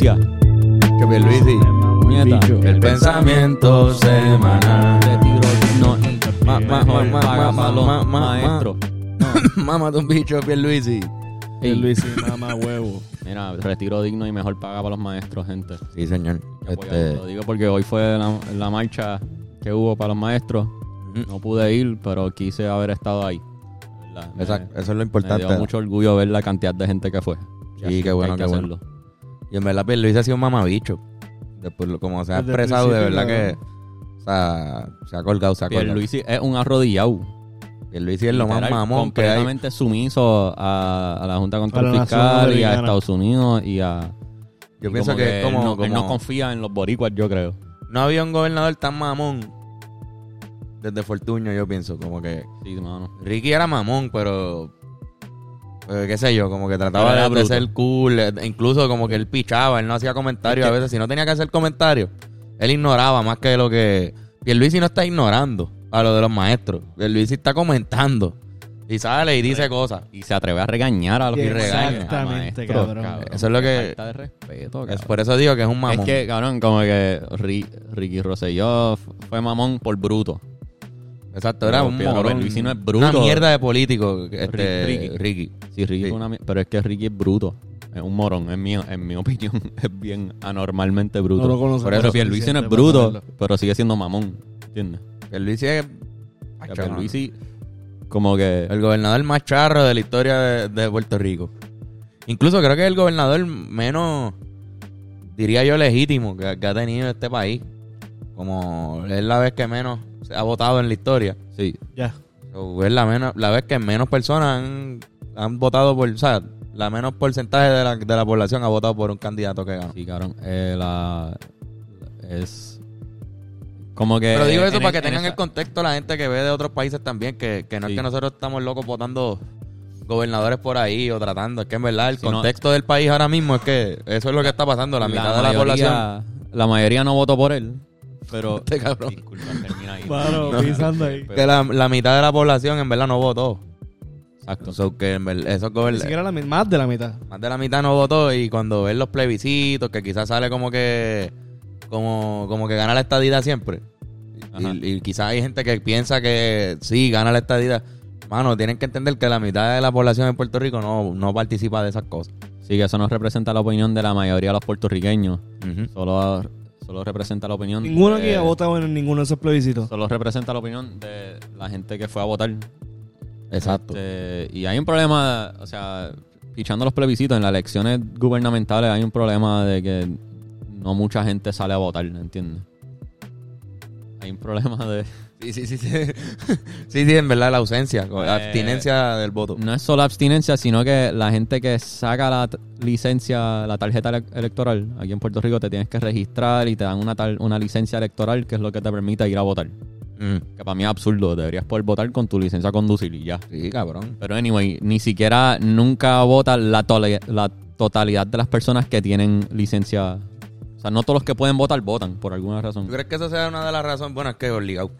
Que Pierluisi. Nieta. El pensamiento semanal. Retiro digno y Ma- ma- mejor ma- paga ma- para los ma- ma- maestros. Mámate un bicho, Pierluisi. Ey, Luis y mamá huevo. Mira, retiro digno y mejor paga para los maestros, gente. Sí, señor. Este, Lo digo porque hoy fue la, la marcha que hubo para los maestros. No pude ir, pero quise haber estado ahí. Me- exacto, eso es lo Me importante. dio mucho orgullo ver la cantidad de gente que fue. Sí, qué bueno, que qué bueno. Y en verdad, Pierluisi ha sido un mamabicho. Después, como se ha Desde expresado, de verdad que. O sea, se ha colgado, se ha colgado. Pierluisi es un arrodillado. Pierluisi es lo más mamón que hay. completamente sumiso a, a la Junta Control la Fiscal y a. Estados Unidos y a... Yo y pienso que, como. él no confía en los boricuas, yo creo. no había un gobernador tan mamón desde Fortuño, yo pienso. Como que Sí, mano. Ricky era mamón, pero. Eh, qué sé yo, como que trataba de, de ser cool. eh, Incluso como que él pichaba, él no hacía comentarios a veces. Si no tenía que hacer comentarios, él ignoraba más que lo que. Pierluisi no está ignorando a lo de los maestros. Pierluisi está comentando. Y sale y dice cosas. Y se atreve a regañar a los que. Exactamente, maestros, cabrón. Eso es lo que- Falta de respeto, Es cabrón. por eso digo que es un mamón. Es que, cabrón, como que Ri- Ricky Rosselló fue mamón por bruto. Exacto, era un Pedro morón. Pierluisi no es bruto. Una mierda de político, este, Ricky. Ricky. Sí, Ricky Sí. fue una Pero es que Ricky es bruto. Es un morón, es mío, en mi opinión. Es bien anormalmente bruto. No lo conozco. por eso lo Pierluisi no es suficiente para bruto, saberlo. pero sigue siendo mamón. ¿Entiendes? Pierluisi es Acho, Pierluisi, como que... el gobernador más charro de la historia de, de Puerto Rico. Incluso creo que es el gobernador menos, diría yo, legítimo que, que ha tenido este país. Como es la vez que menos se ha votado en la historia. Sí, Ya. Es la, menos, la vez que menos personas han, han votado por... O sea, la menos porcentaje de la, de la población ha votado por un candidato que ganó. sí, cabrón. Eh, la... Es... Como que... Pero digo eso para que en tengan esa- el contexto la gente que ve de otros países también, que, que no Sí. es que nosotros estamos locos votando gobernadores por ahí o tratando, es que en verdad el no. contexto del país ahora mismo es que eso es lo que está pasando, la, mitad de la población. La mayoría no votó por él, pero... Este cabrón. Disculpa, termina ahí. No. pisando ahí. Que la, la mitad de la población en verdad no votó. Exacto. So que en ver- esos Ni gobern- siquiera la mi- más de la mitad. más de la mitad no votó y cuando ven los plebiscitos, que quizás sale como que como, como que gana la estadidad siempre. Y, y quizás hay gente que piensa que sí, gana la estadidad. Mano, tienen que entender que la mitad de la población en Puerto Rico no, no participa de esas cosas. Sí, que eso no representa la opinión de la mayoría de los puertorriqueños. Ujú. Solo, solo representa la opinión Ninguno de- aquí ha votado en ninguno de esos plebiscitos. Solo representa la opinión de la gente que fue a votar. Exacto. Este, y hay un problema, o sea, pichando los plebiscitos en las elecciones gubernamentales, hay un problema de que no mucha gente sale a votar, ¿entiendes? Hay un problema de... Sí, sí, sí, sí. sí, sí, en verdad la ausencia, Eh, abstinencia del voto. No es solo abstinencia, sino que la gente que saca la licencia, la tarjeta ele- electoral, aquí en Puerto Rico te tienes que registrar y te dan una, una licencia electoral que es lo que te permite ir a votar. Mm. Que para mí es absurdo, deberías poder votar con tu licencia a conducir y ya. Sí, cabrón. Pero anyway, ni siquiera nunca vota la, la totalidad de las personas que tienen licencia. O sea, no todos los que pueden votar votan, por alguna razón. ¿Tú crees que eso sea una de las razones? Bueno, es que es obligado.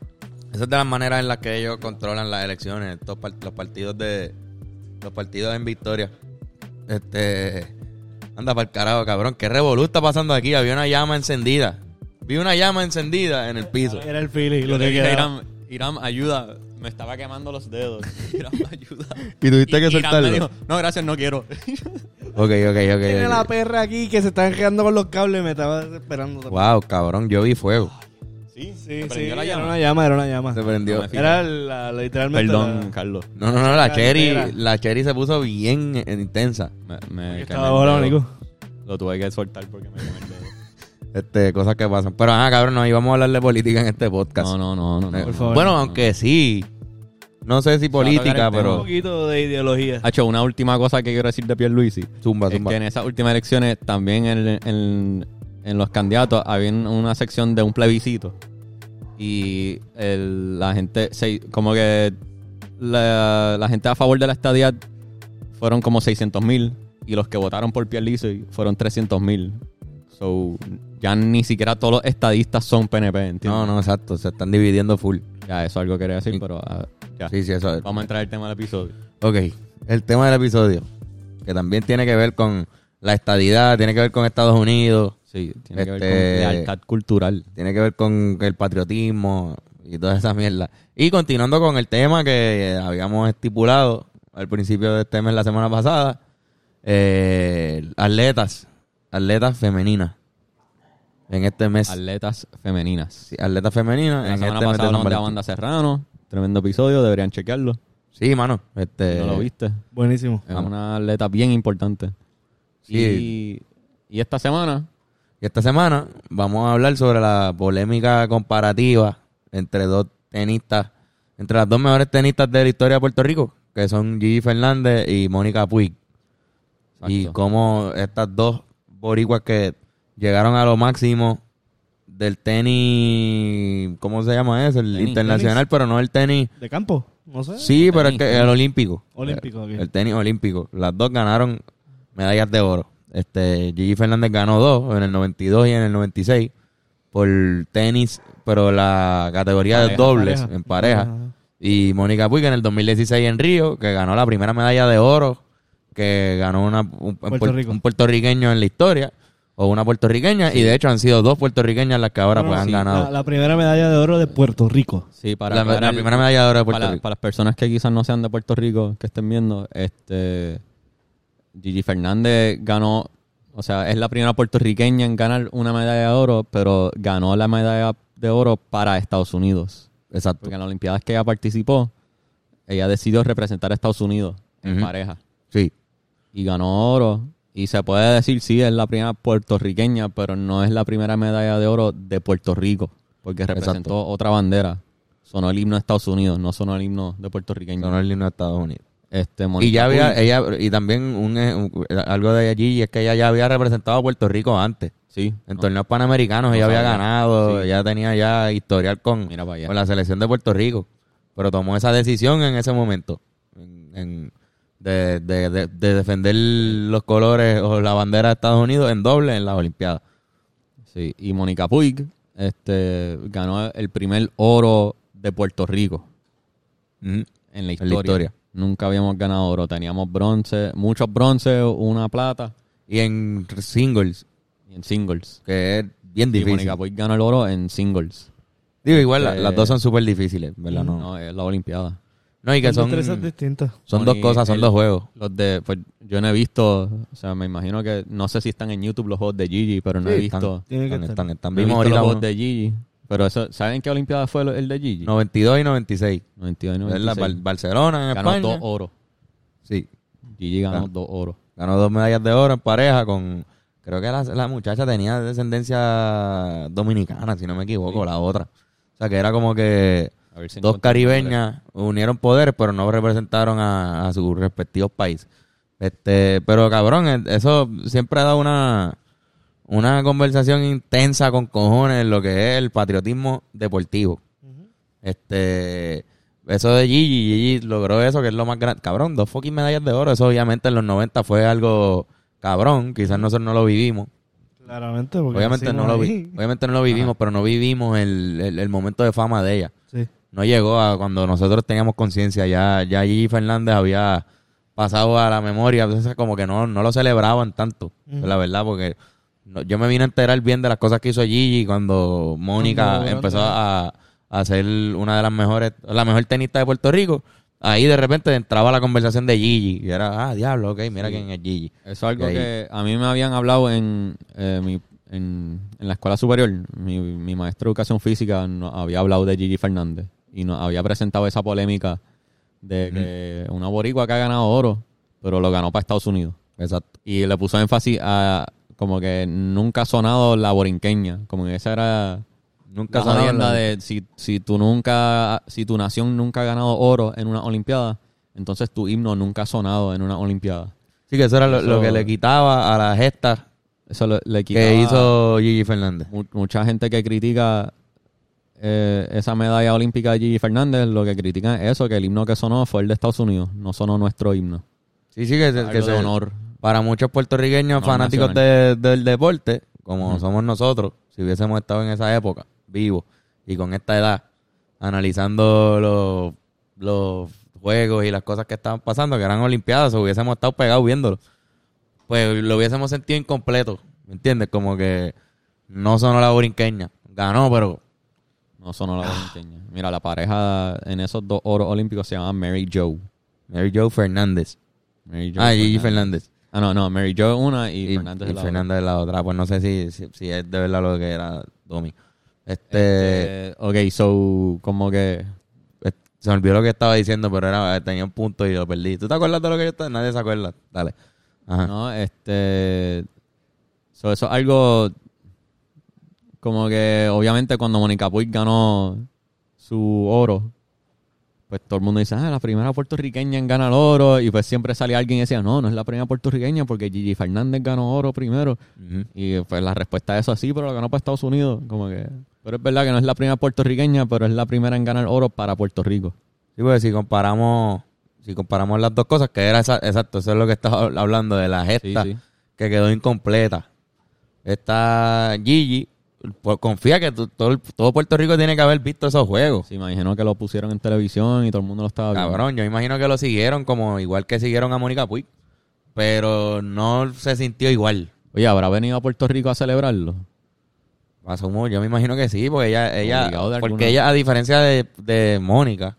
Esa es de las maneras en las que ellos controlan las elecciones, estos par- los partidos de los partidos en victoria. Este anda para el carajo, cabrón, qué revolú está pasando aquí, había una llama encendida. Vi una llama encendida en el piso. Era el feeling, lo que. Iram, Iram, ayuda. Me estaba quemando los dedos. Iram, ayuda. Y tuviste que soltarlo. dijo, no, gracias, no quiero. Ok, ok, ok. Tiene la perra aquí que se está enredando con los cables me estaba desesperando. Wow, cabrón, yo vi fuego. Sí, Sí, ¿te sí, la era llama? una llama, era una llama. Se prendió. No. Era la, la- literalmente Perdón, la- Carlos. No, no, no, la cherry, la cherry se puso bien eh, intensa. Me, me estaba. Nico. Lo tuve que soltar porque me quemé el dedo. Este, cosas que pasan. Pero ajá, cabrón, no íbamos a hablar de política en este podcast. No, no, no, no. no. Por favor. Bueno, aunque sí. No sé si política, el tema. Un pero. poquito de ideología. Hacho, una última cosa que quiero decir de Pierluisi. Zumba, Es zumba. que en esas últimas elecciones también en, en- en los candidatos había una sección de un plebiscito. Y el- la gente, se- como que la, la gente a favor de la estadía fueron como 600 mil. Y los que votaron por Pierluisi fueron 300 mil. So, ya ni siquiera todos los estadistas son PNP, ¿entiendes? No, no, exacto. Se están dividiendo full. Ya, eso es algo que quería decir, Sí. pero ah, ya. Sí, sí, eso es. Vamos a entrar al tema del episodio. Ok. El tema del episodio. Que también tiene que ver con la estadidad, tiene que ver con Estados Unidos, Sí, tiene que ver Este- con lealtad cultural. tiene que ver con el patriotismo y toda esa mierda. Y continuando con el tema que habíamos estipulado al principio de este mes la semana pasada, eh, atletas, atletas femeninas. En este mes, Atletas femeninas. sí, atletas femeninas. La en semana este pasada hablamos de. Amanda Serrano. Tremendo episodio, deberían chequearlo. Sí, mano. Este, no lo viste. Buenísimo. Es una atleta bien importante. Sí. Y, y esta semana, Y esta semana vamos a hablar sobre la polémica comparativa entre dos tenistas, entre las dos mejores tenistas de la historia de Puerto Rico, que son Gigi Fernández y Mónica Puig. Y cómo estas dos boricuas que llegaron a lo máximo del tenis, ¿cómo se llama eso? El Tenis. internacional, pero no el tenis. ¿De campo? No sé. Sí, pero el, tenis, que, el olímpico. Olímpico. El tenis olímpico. Las dos ganaron medallas de oro. Este, Gigi Fernández ganó dos, en el 92 y en el 96, por tenis, pero la categoría de dobles, pareja. en pareja. Ajá. Y Mónica Puig en el 2016 en Río, que ganó la primera medalla de oro, que ganó una, un, Puerto puer- Rico. un puertorriqueño en la historia, o una puertorriqueña, y de hecho han sido dos puertorriqueñas las que ahora pues han sí, ganado. La, la primera medalla de oro de Puerto Rico. sí, para La, primera medalla de oro de Puerto para, Rico. para las personas que quizás no sean de Puerto Rico, que estén viendo, este Gigi Fernández ganó, o sea, es la primera puertorriqueña en ganar una medalla de oro, pero ganó la medalla de oro para Estados Unidos. Exacto. Porque en las Olimpiadas que ella participó, ella decidió representar a Estados Unidos en pareja. Sí. Y ganó oro. Y se puede decir, sí, es la primera puertorriqueña, pero no es la primera medalla de oro de Puerto Rico. Porque representó Exacto. otra bandera. Sonó el himno de Estados Unidos, no sonó el himno de puertorriqueño. Ganó el himno de Estados Unidos. Este, Y ya había, ella, y también un, eh, un- algo de allí, es que ella ya había representado a Puerto Rico antes. Sí. En no, torneos panamericanos No ella había ganado, Sí. ella tenía ya historial con, Mira con la selección de Puerto Rico. Pero tomó esa decisión en ese momento. en- en- de, de- de- de defender los colores o la bandera de Estados Unidos en doble en las Olimpiadas. Sí. Y Mónica Puig este, ganó el primer oro de Puerto Rico en la la historia. Nunca habíamos ganado oro. Teníamos bronce, muchos bronce, una plata Y en singles, y en singles. que es bien Y difícil. Mónica Puig ganó el oro en singles. Digo, igual Este- las dos son súper difíciles, ¿verdad? No, No, es la Olimpiada. no y que Son son, distintas. son dos y cosas, son el- dos juegos. Los de, pues yo no he visto, o sea, me imagino que, no sé si están en YouTube los juegos de Gigi, pero no he visto, están, Tiene que están, estar. están, están. no he Vimos visto los juegos uno. de Gigi. Pero eso, ¿saben qué Olimpiada fue el de Gigi? 92 y 96. 92 y Es la 96. Bar- Barcelona en Ganó España. dos oros. Sí, Gigi ganó Ganó. dos oros. ganó dos medallas de oro en pareja con... Creo que la, la muchacha tenía descendencia dominicana, si no me equivoco, la otra. O sea, que era como que si dos caribeñas unieron poderes, pero no representaron a, a sus respectivos países. Este, pero cabrón, eh, eso siempre ha dado una, una conversación intensa con cojones en lo que es el patriotismo deportivo. Este, eso de Gigi, Gigi logró eso, que es lo más grande. Cabrón, dos fucking medallas de oro. Eso obviamente en los 90 fue algo cabrón. Quizás nosotros no lo vivimos. Claramente, porque Obviamente no, lo vi- obviamente no lo vivimos, pero no vivimos el, el- el momento de fama de ella. Sí. No llegó a cuando nosotros teníamos conciencia. Ya, ya Gigi Fernández había pasado a la memoria. Entonces como que no, no lo celebraban tanto. La verdad, porque no- yo me vine a enterar bien de las cosas que hizo Gigi cuando Mónica Cuando- empezó a, a ser una de las mejores, la mejor tenista de Puerto Rico. Ahí de repente entraba la conversación de Gigi. Y era, ah, diablo, ok, mira quién es Gigi. Eso es algo que a mí me habían hablado en, eh, mi- en, en la escuela superior. Mi, mi maestro de educación física había hablado de Gigi Fernández y nos había presentado esa polémica de que una boricua que ha ganado oro, pero lo ganó para Estados Unidos. Exacto. Y le puso énfasis a como que nunca ha sonado la borinqueña, como que esa era Nunca la la- de si, si tú nunca, si tu nación nunca ha ganado oro en una olimpiada, entonces tu himno nunca ha sonado en una olimpiada. Sí, que eso era lo, Eso- lo que le quitaba a la gesta Eso le, le que quitaba hizo Gigi Fernández. mu- mucha gente que critica eh, esa medalla olímpica de Gigi Fernández, lo que critican es eso, que el himno que sonó fue el de Estados Unidos, no sonó nuestro himno. Sí, sí, que, Algo que de se- honor. Para muchos puertorriqueños No, fanáticos de- del deporte, como somos nosotros, si hubiésemos estado en esa época, vivos, y con esta edad, analizando los, los juegos y las cosas que estaban pasando, que eran olimpiadas, hubiésemos estado pegados viéndolo. pues lo hubiésemos sentido incompleto. ¿Me entiendes? Como que no sonó la borinqueña. Ganó, pero No sonó la borinqueña. Mira, la pareja en esos dos oros olímpicos se llama Mary Joe. Mary Joe Fernández. Mary Ah, Gigi Fernández. Ah, no, no, Mary Joe una y, Y, Fernández y es la otra. Fernández es la otra. Pues no sé si, si, si es de verdad lo que era Domi. Este, Eh, ok, so, como que... se me olvidó lo que estaba diciendo, pero era tenía un punto y lo perdí. ¿Tú te acuerdas de lo que yo estaba? Nadie se acuerda. Dale. Ajá. No, este... so, eso es algo... Como que, obviamente, cuando Mónica Puig ganó su oro, pues todo el mundo dice, ah, la primera puertorriqueña en ganar oro. Y pues siempre salía alguien y decía, no, no es la primera puertorriqueña porque Gigi Fernández ganó oro primero. Y pues la respuesta a eso sí, pero lo ganó para Estados Unidos. Como que... Pero es verdad que no es la primera puertorriqueña, pero es la primera en ganar oro para Puerto Rico. Sí, porque si comparamos, si comparamos las dos cosas, que era esa- exacto, eso es lo que estaba hablando de la gesta Sí, sí. que quedó incompleta. Esta Gigi, pues, confía que tu- todo, todo Puerto Rico tiene que haber visto esos juegos. Se imaginó que lo pusieron en televisión y todo el mundo lo estaba viendo. Cabrón, yo imagino que lo siguieron como igual que siguieron a Mónica Puig, pero no se sintió igual. Oye, ¿habrá venido a Puerto Rico a celebrarlo? Asumo, yo me imagino que sí, porque ella, ella, porque ella, a diferencia de, de Mónica,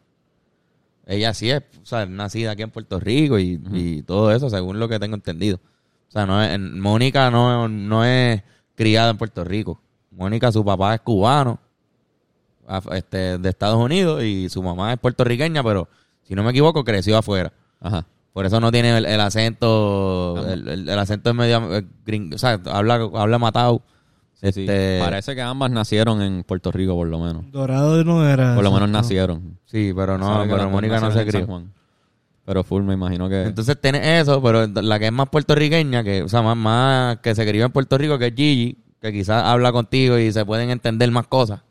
ella sí es, o sea, nacida aquí en Puerto Rico y, y todo eso, según lo que tengo entendido. O sea, no es, Mónica no, no es criada en Puerto Rico. Mónica, su papá es cubano, este, de Estados Unidos, y su mamá es puertorriqueña, pero si no me equivoco, creció afuera. Ajá. Por eso no tiene el, el acento, el, el- el acento es medio eh, gringo, o sea, habla, habla matado. Sí, sí. Este, Parece que ambas nacieron en Puerto Rico, por lo menos. Dorado no era. Por lo menos nacieron. Sí, pero no, pero Mónica no se crió. Pero full, me imagino que... Entonces tiene eso, pero la que es más puertorriqueña, que, o sea, más, más que se crió en Puerto Rico, que es Gigi, que quizás habla contigo y se pueden entender más cosas,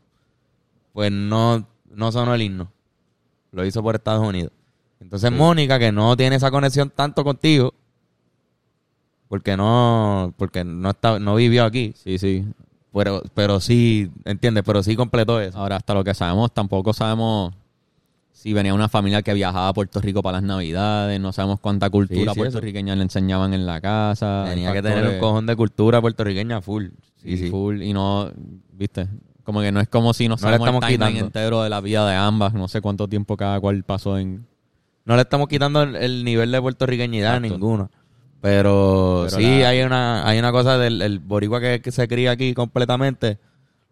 pues no, no sonó el himno. Lo hizo por Estados Unidos. Entonces Mónica, que no tiene esa conexión tanto contigo, porque no, porque no está, no vivió aquí, Sí, sí. pero, pero sí, ¿entiendes? Pero sí completó eso. Ahora, hasta lo que sabemos, tampoco sabemos si venía una familia que viajaba a Puerto Rico para las Navidades. No sabemos cuánta cultura Sí, sí, eso. puertorriqueña le enseñaban en la casa. Tenía que tener un cojón de cultura puertorriqueña full. Sí, y sí. full, y no, viste, como que no es como si nos No le sabemos el estamos timeline quitando. entero de la vida de ambas. No sé cuánto tiempo cada cual pasó en... No le estamos quitando el, el nivel de puertorriqueñidad a Exacto. ninguno. Pero, Pero sí, la- hay una hay una cosa del el boricua que, que se cría aquí completamente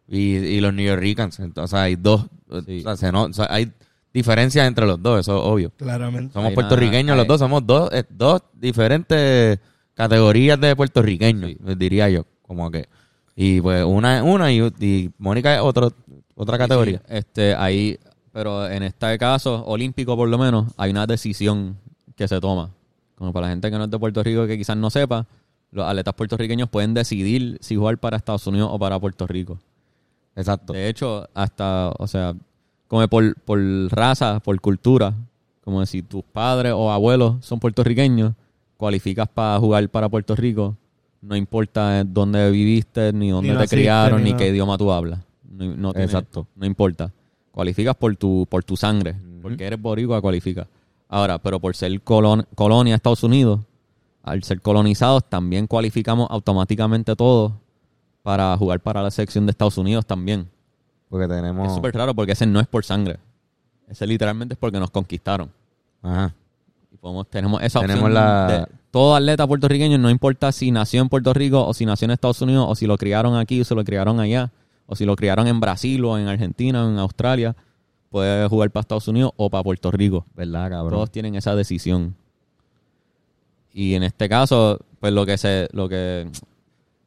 y, y los New Yorkers. Entonces hay dos. Sí. O sea, se no- o sea, hay diferencias entre los dos, eso es obvio. Claramente. Somos Hay puertorriqueños una- los hay- dos, somos dos, eh, dos diferentes categorías de puertorriqueños, diría yo. Como que. Y pues una es una y, y Mónica es otro, otra categoría. Sí, este, ahí, pero en este caso, olímpico por lo menos, hay una decisión que se toma. Como para la gente que no es de Puerto Rico que quizás no sepa, los atletas puertorriqueños pueden decidir si jugar para Estados Unidos o para Puerto Rico. Exacto. De hecho, hasta, o sea, como por, por raza, por cultura, como si tus padres o abuelos son puertorriqueños, cualificas para jugar para Puerto Rico, no importa dónde viviste, ni dónde te naciste, criaron, ni qué idioma tú hablas. No, no tiene- Exacto. No importa. Cualificas por tu, por tu sangre. Porque eres boricua, cualifica. Ahora, pero por ser colon- colonia de Estados Unidos, al ser colonizados, también cualificamos automáticamente todos para jugar para la selección de Estados Unidos también. Porque tenemos. Es súper raro porque ese no es por sangre. Ese literalmente es porque nos conquistaron. Ajá. Y podemos, tenemos esa Tenemos opción la- de todo atleta puertorriqueño, no importa si nació en Puerto Rico o si nació en Estados Unidos o si lo criaron aquí o si lo criaron allá o si lo criaron en Brasil o en Argentina o en Australia, puede jugar para Estados Unidos o para Puerto Rico. ¿Verdad, cabrón? Todos tienen esa decisión. Y en este caso, pues lo que se, lo que,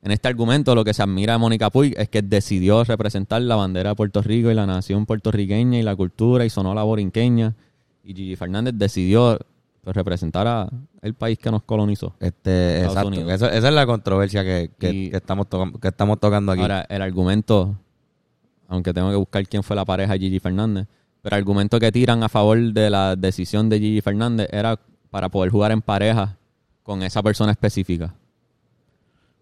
en este argumento, lo que se admira de Mónica Puig es que decidió representar la bandera de Puerto Rico y la nación puertorriqueña y la cultura y sonó la borinqueña. Y Gigi Fernández decidió representar a el país que nos colonizó. Este, exacto. Eso- esa es la controversia que, que- estamos, que estamos tocando aquí. Ahora, el argumento, aunque tengo que buscar quién fue la pareja de Gigi Fernández, pero el argumento que tiran a favor de la decisión de Gigi Fernández era para poder jugar en pareja con esa persona específica.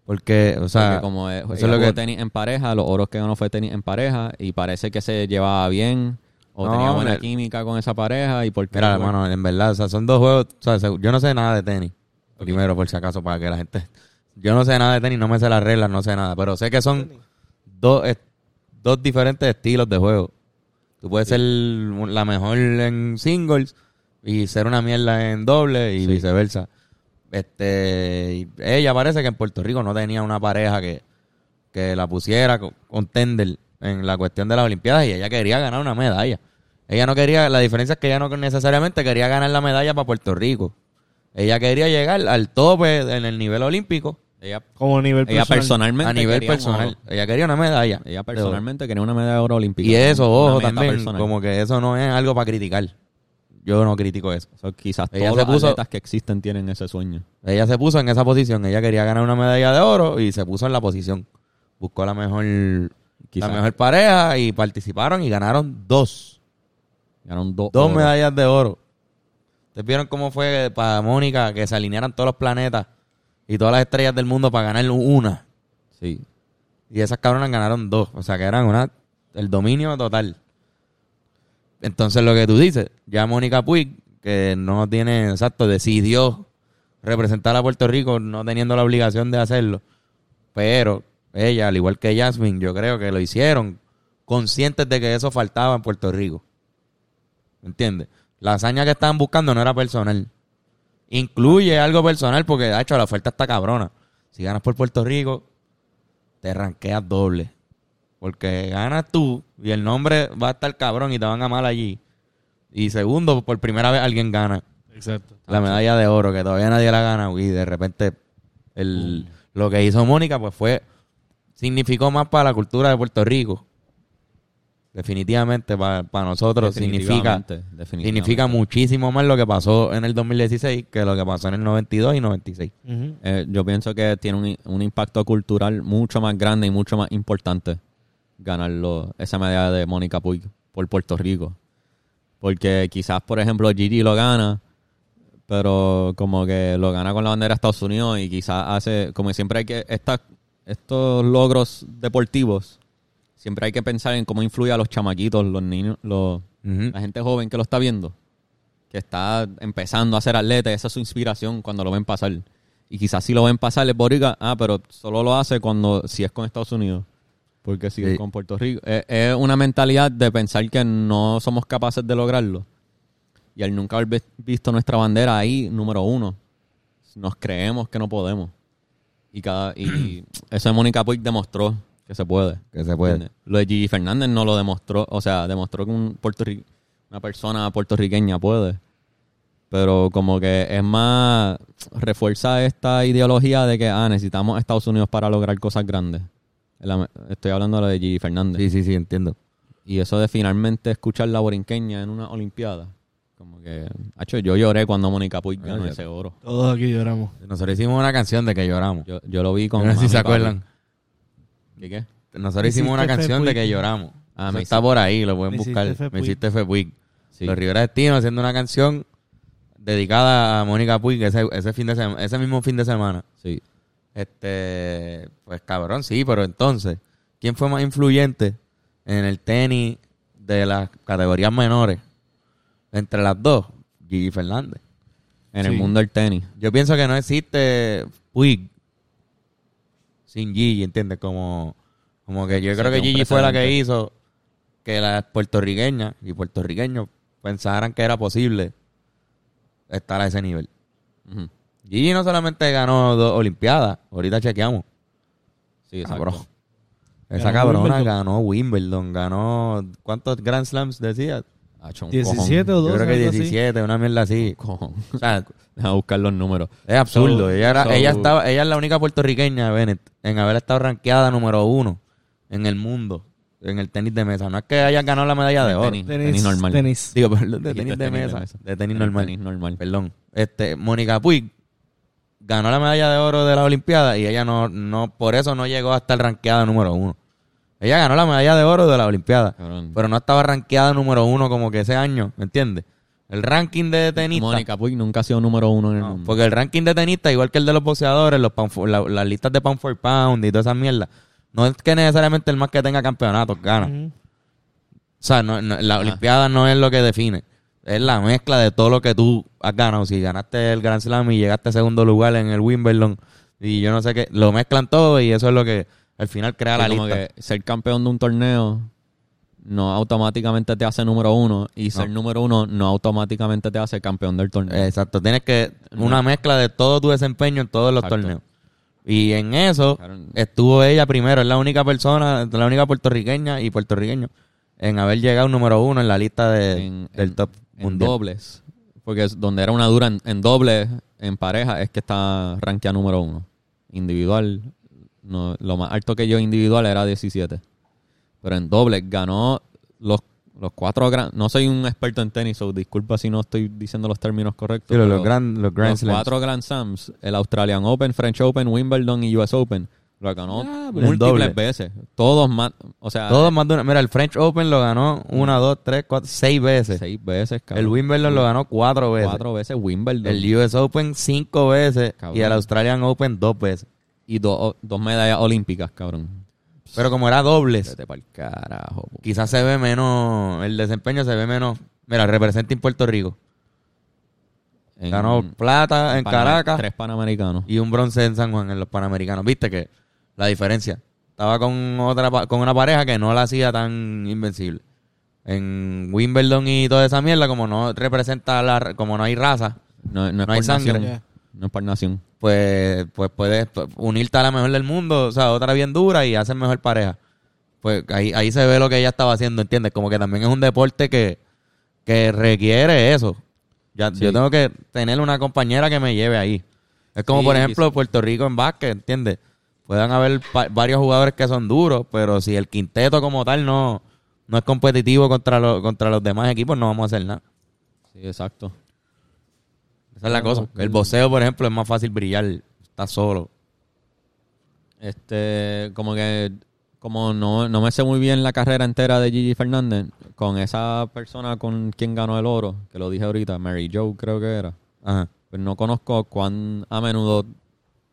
porque, o sea, Porque como es, eso ella es lo que- tenis en pareja, los oros que ganó fue tenis en pareja y parece que se llevaba bien o No, tenía buena química con esa pareja y porque Mira, hermano, en verdad, o sea, son dos juegos. O sea, se- yo no sé nada de tenis. Primero, por si acaso, para que la gente... Yo no sé nada de tenis, no me sé las reglas, no sé nada. Pero sé que son dos, es- dos diferentes estilos de juego. Tú puedes ser la mejor en singles y ser una mierda en doble y Sí. viceversa. Este, ella parece que en Puerto Rico no tenía una pareja que, que la pusiera con, con Tender en la cuestión de las Olimpiadas y ella quería ganar una medalla. Ella no quería, la diferencia es que ella no necesariamente quería ganar la medalla para Puerto Rico. Ella quería llegar al tope en el nivel olímpico Ella, Como nivel ella personal. personalmente a nivel personal. oro. Ella quería una medalla. Ella personalmente quería una medalla de oro olímpica. Y eso, ojo, también, personal. como que eso no es algo para criticar. Yo no critico eso. Eso quizás Ella todos se los puso- atletas que existen tienen ese sueño. Ella se puso en esa posición. Ella quería ganar una medalla de oro y se puso en la posición. Buscó la mejor, Quizás la mejor pareja y participaron y ganaron dos. Ganaron dos, Dos medallas de oro. ¿Ustedes vieron cómo fue para Mónica que se alinearan todos los planetas y todas las estrellas del mundo para ganar una? Sí. Y esas cabronas ganaron dos. O sea que eran una el dominio total. Entonces lo que tú dices, ya Mónica Puig, que no tiene, exacto, decidió representar a Puerto Rico no teniendo la obligación de hacerlo. Pero ella, al igual que Jasmine, yo creo que lo hicieron conscientes de que eso faltaba en Puerto Rico. ¿Me entiendes? La hazaña que estaban buscando no era personal. Incluye algo personal porque, de hecho, la oferta está cabrona. Si ganas por Puerto Rico, te ranqueas doble. Porque ganas tú y el nombre va a estar cabrón y te van a mal allí. Y segundo, por primera vez alguien gana Exacto. la medalla de oro, que todavía nadie la gana. Y de repente el, lo que hizo Mónica, pues fue, significó más para la cultura de Puerto Rico. Definitivamente para, para nosotros significa, Definitivamente, significa muchísimo más lo que pasó en el 2016 que lo que pasó en el 92 y 96. Ujú. Eh, yo pienso que tiene un, un impacto cultural mucho más grande y mucho más importante ganarlo esa medalla de Mónica Puig por Puerto Rico. Porque quizás, por ejemplo, Gigi lo gana, pero como que lo gana con la bandera de Estados Unidos y quizás hace, como siempre hay que, estas, estos logros deportivos, siempre hay que pensar en cómo influye a los chamaquitos, los niños, los, la gente joven que lo está viendo, que está empezando a ser atleta, esa es su inspiración cuando lo ven pasar. Y quizás si lo ven pasar es boricua, ah, pero solo lo hace cuando si es con Estados Unidos. Porque si Sí. es con Puerto Rico. Es, es una mentalidad de pensar que no somos capaces de lograrlo. Y al nunca haber vi- visto nuestra bandera ahí, número uno, nos creemos que no podemos. Y cada y eso Mónica Puig demostró que se puede. Que se puede. ¿Entiendes? Lo de Gigi Fernández no lo demostró, o sea, demostró que un puertorri- una persona puertorriqueña puede. Pero como que es más, refuerza esta ideología de que, ah, necesitamos a Estados Unidos para lograr cosas grandes. Estoy hablando de lo de Gigi Fernández. Sí, sí, sí, entiendo. Y eso de finalmente escuchar la borinqueña en una olimpiada. Como que, hacho, yo lloré cuando Mónica Puig ganó ese oro. Todos aquí lloramos. Nosotros hicimos una canción de que lloramos. Yo, yo lo vi con no sé si se acuerdan. ¿Qué qué? Nosotros hicimos una canción de que lloramos. Ah, me está por ahí, lo pueden buscar. Me hiciste fe Puig. Sí. Los Rivera Destino haciendo una canción dedicada a Mónica Puig ese, ese fin de sema- ese mismo fin de semana. Sí. Este, pues cabrón, sí, pero entonces, ¿quién fue más influyente en el tenis de las categorías menores? Entre las dos, Gigi Fernández. En el mundo del tenis. Yo pienso que no existe Puig sin Gigi, ¿entiendes? Como, como que yo creo que Gigi fue la que hizo que las puertorriqueñas y puertorriqueños pensaran que era posible estar a ese nivel. Ujú. Gigi no solamente ganó dos Olimpiadas, ahorita chequeamos. Sí. Cabrón. Esa Ganó cabrona Wimbledon. ganó Wimbledon, ganó ¿cuántos Grand Slams decías? Hacho, un 17 o Yo 12. creo que algo así. 17, una mierda así. cojón. O sea, Deja buscar los números. Es absurdo. So- ella, era, so- ella, estaba, ella es la única puertorriqueña, Bennett, en haber estado rankeada número uno en el mundo en el tenis de mesa. No es que haya ganado la medalla de oro. Tenis. Tenis, normal. Tenis. Digo, perdón, de tenis de tenis de mesa. De tenis El normal. tenis normal. Perdón. Este, Mónica Puig ganó la medalla de oro de la Olimpiada y ella no, no, por eso no llegó a estar rankeada número uno. Ella ganó la medalla de oro de la Olimpiada, Cabrón. pero no estaba rankeada número uno como que ese año, ¿me entiendes? El ranking de tenista. Mónica Puig nunca ha sido número uno en el No, mundo. porque el ranking de tenista, igual que el de los boxeadores, los for- la- las listas de pound for pound y todas esas mierdas, no es que necesariamente el más que tenga campeonatos gana. O sea, no, no- la Ajá. Olimpiada no es lo que define. Es la mezcla de todo lo que tú has ganado. Si ganaste el Grand Slam y llegaste a segundo lugar en el Wimbledon y yo no sé qué, lo mezclan todo y eso es lo que al final crea Sí, la como lista. que ser campeón de un torneo no automáticamente te hace número uno y ser número uno no automáticamente te hace campeón del torneo. Exacto, tienes que una mezcla de todo tu desempeño en todos los Exacto. torneos. Y en eso Claro. estuvo ella primero, es la única persona, la única puertorriqueña y puertorriqueño en haber llegado número uno en la lista de, en, del en- top en mundial. dobles. Porque es donde era una dura en, en dobles, en pareja, es que está rankeada número uno. Individual, no, lo más alto que yo individual era 17. Pero en dobles ganó los, los cuatro gran... No soy un experto en tenis, so disculpa si no estoy diciendo los términos correctos. Sí, los, pero los grand, los Grand los cuatro Grand Slams, el Australian Open, French Open, Wimbledon y US Open, lo ganó Ah, doble. múltiples veces. Todos más, o sea, Todos más de una. Mira, el French Open lo ganó una, dos, tres, cuatro, seis veces. seis veces, cabrón. el Wimbledon lo ganó cuatro veces. Cuatro veces Wimbledon. El US Open cinco veces. Cabrón. Y el Australian Open dos veces. Y do- dos medallas olímpicas, cabrón. Pero como era dobles, Vete pa'l carajo. po. quizás se ve menos. El desempeño se ve menos. Mira, representa en Puerto Rico. En- Ganó plata en Caracas Tres panamericanos. y un bronce en San Juan en los Panamericanos. ¿Viste que la diferencia? Estaba con otra pa- con una pareja que no la hacía tan invencible. En Wimbledon y toda esa mierda, como no representa la, ra- como no hay raza, No, no es No hay por sangre. nación. No es por nación. pues, pues puedes pues, unirte a la mejor del mundo, o sea, otra bien dura y hacer mejor pareja. Pues ahí, ahí se ve lo que ella estaba haciendo, ¿entiendes? Como que también es un deporte que, que requiere eso. Ya, Sí. Yo tengo que tener una compañera que me lleve ahí. Es como, Sí, por ejemplo, Puerto Rico en básquet, ¿entiendes? Puedan haber varios jugadores que son duros, pero si el quinteto como tal no, no es competitivo contra, los contra los demás equipos, no vamos a hacer nada. Sí, exacto. Esa es la cosa. El boxeo, por ejemplo, es más fácil brillar. Está solo. Este, como que, como no, no me sé muy bien la carrera entera de Gigi Fernández, con esa persona con quien ganó el oro, que lo dije ahorita, Mary Joe creo que era. Ajá. Pues no conozco cuán a menudo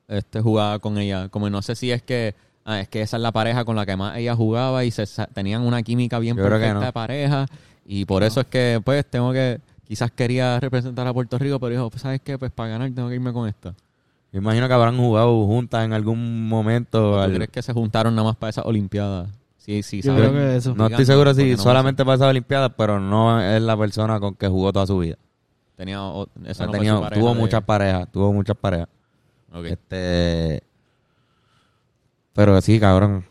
este jugaba con ella. Como no sé si es que ah, es que esa es la pareja con la que más ella jugaba y se tenían una química bien Yo perfecta no. de pareja y por eso es que pues tengo que quizás quería representar a Puerto Rico, pero dijo, pues sabes qué, pues para ganar tengo que irme con esta. Me imagino que habrán jugado juntas en algún momento. ¿Tú al- crees que se juntaron nada más para esas olimpiadas? Sí, sí, Yo saben. creo que eso. No estoy seguro si no solamente para esas Olimpiadas, pero no es la persona con que jugó toda su vida. tenía o- esa Ha no pareja tuvo de- muchas parejas, tuvo muchas parejas. Ok. Este. Pero sí, cabrón.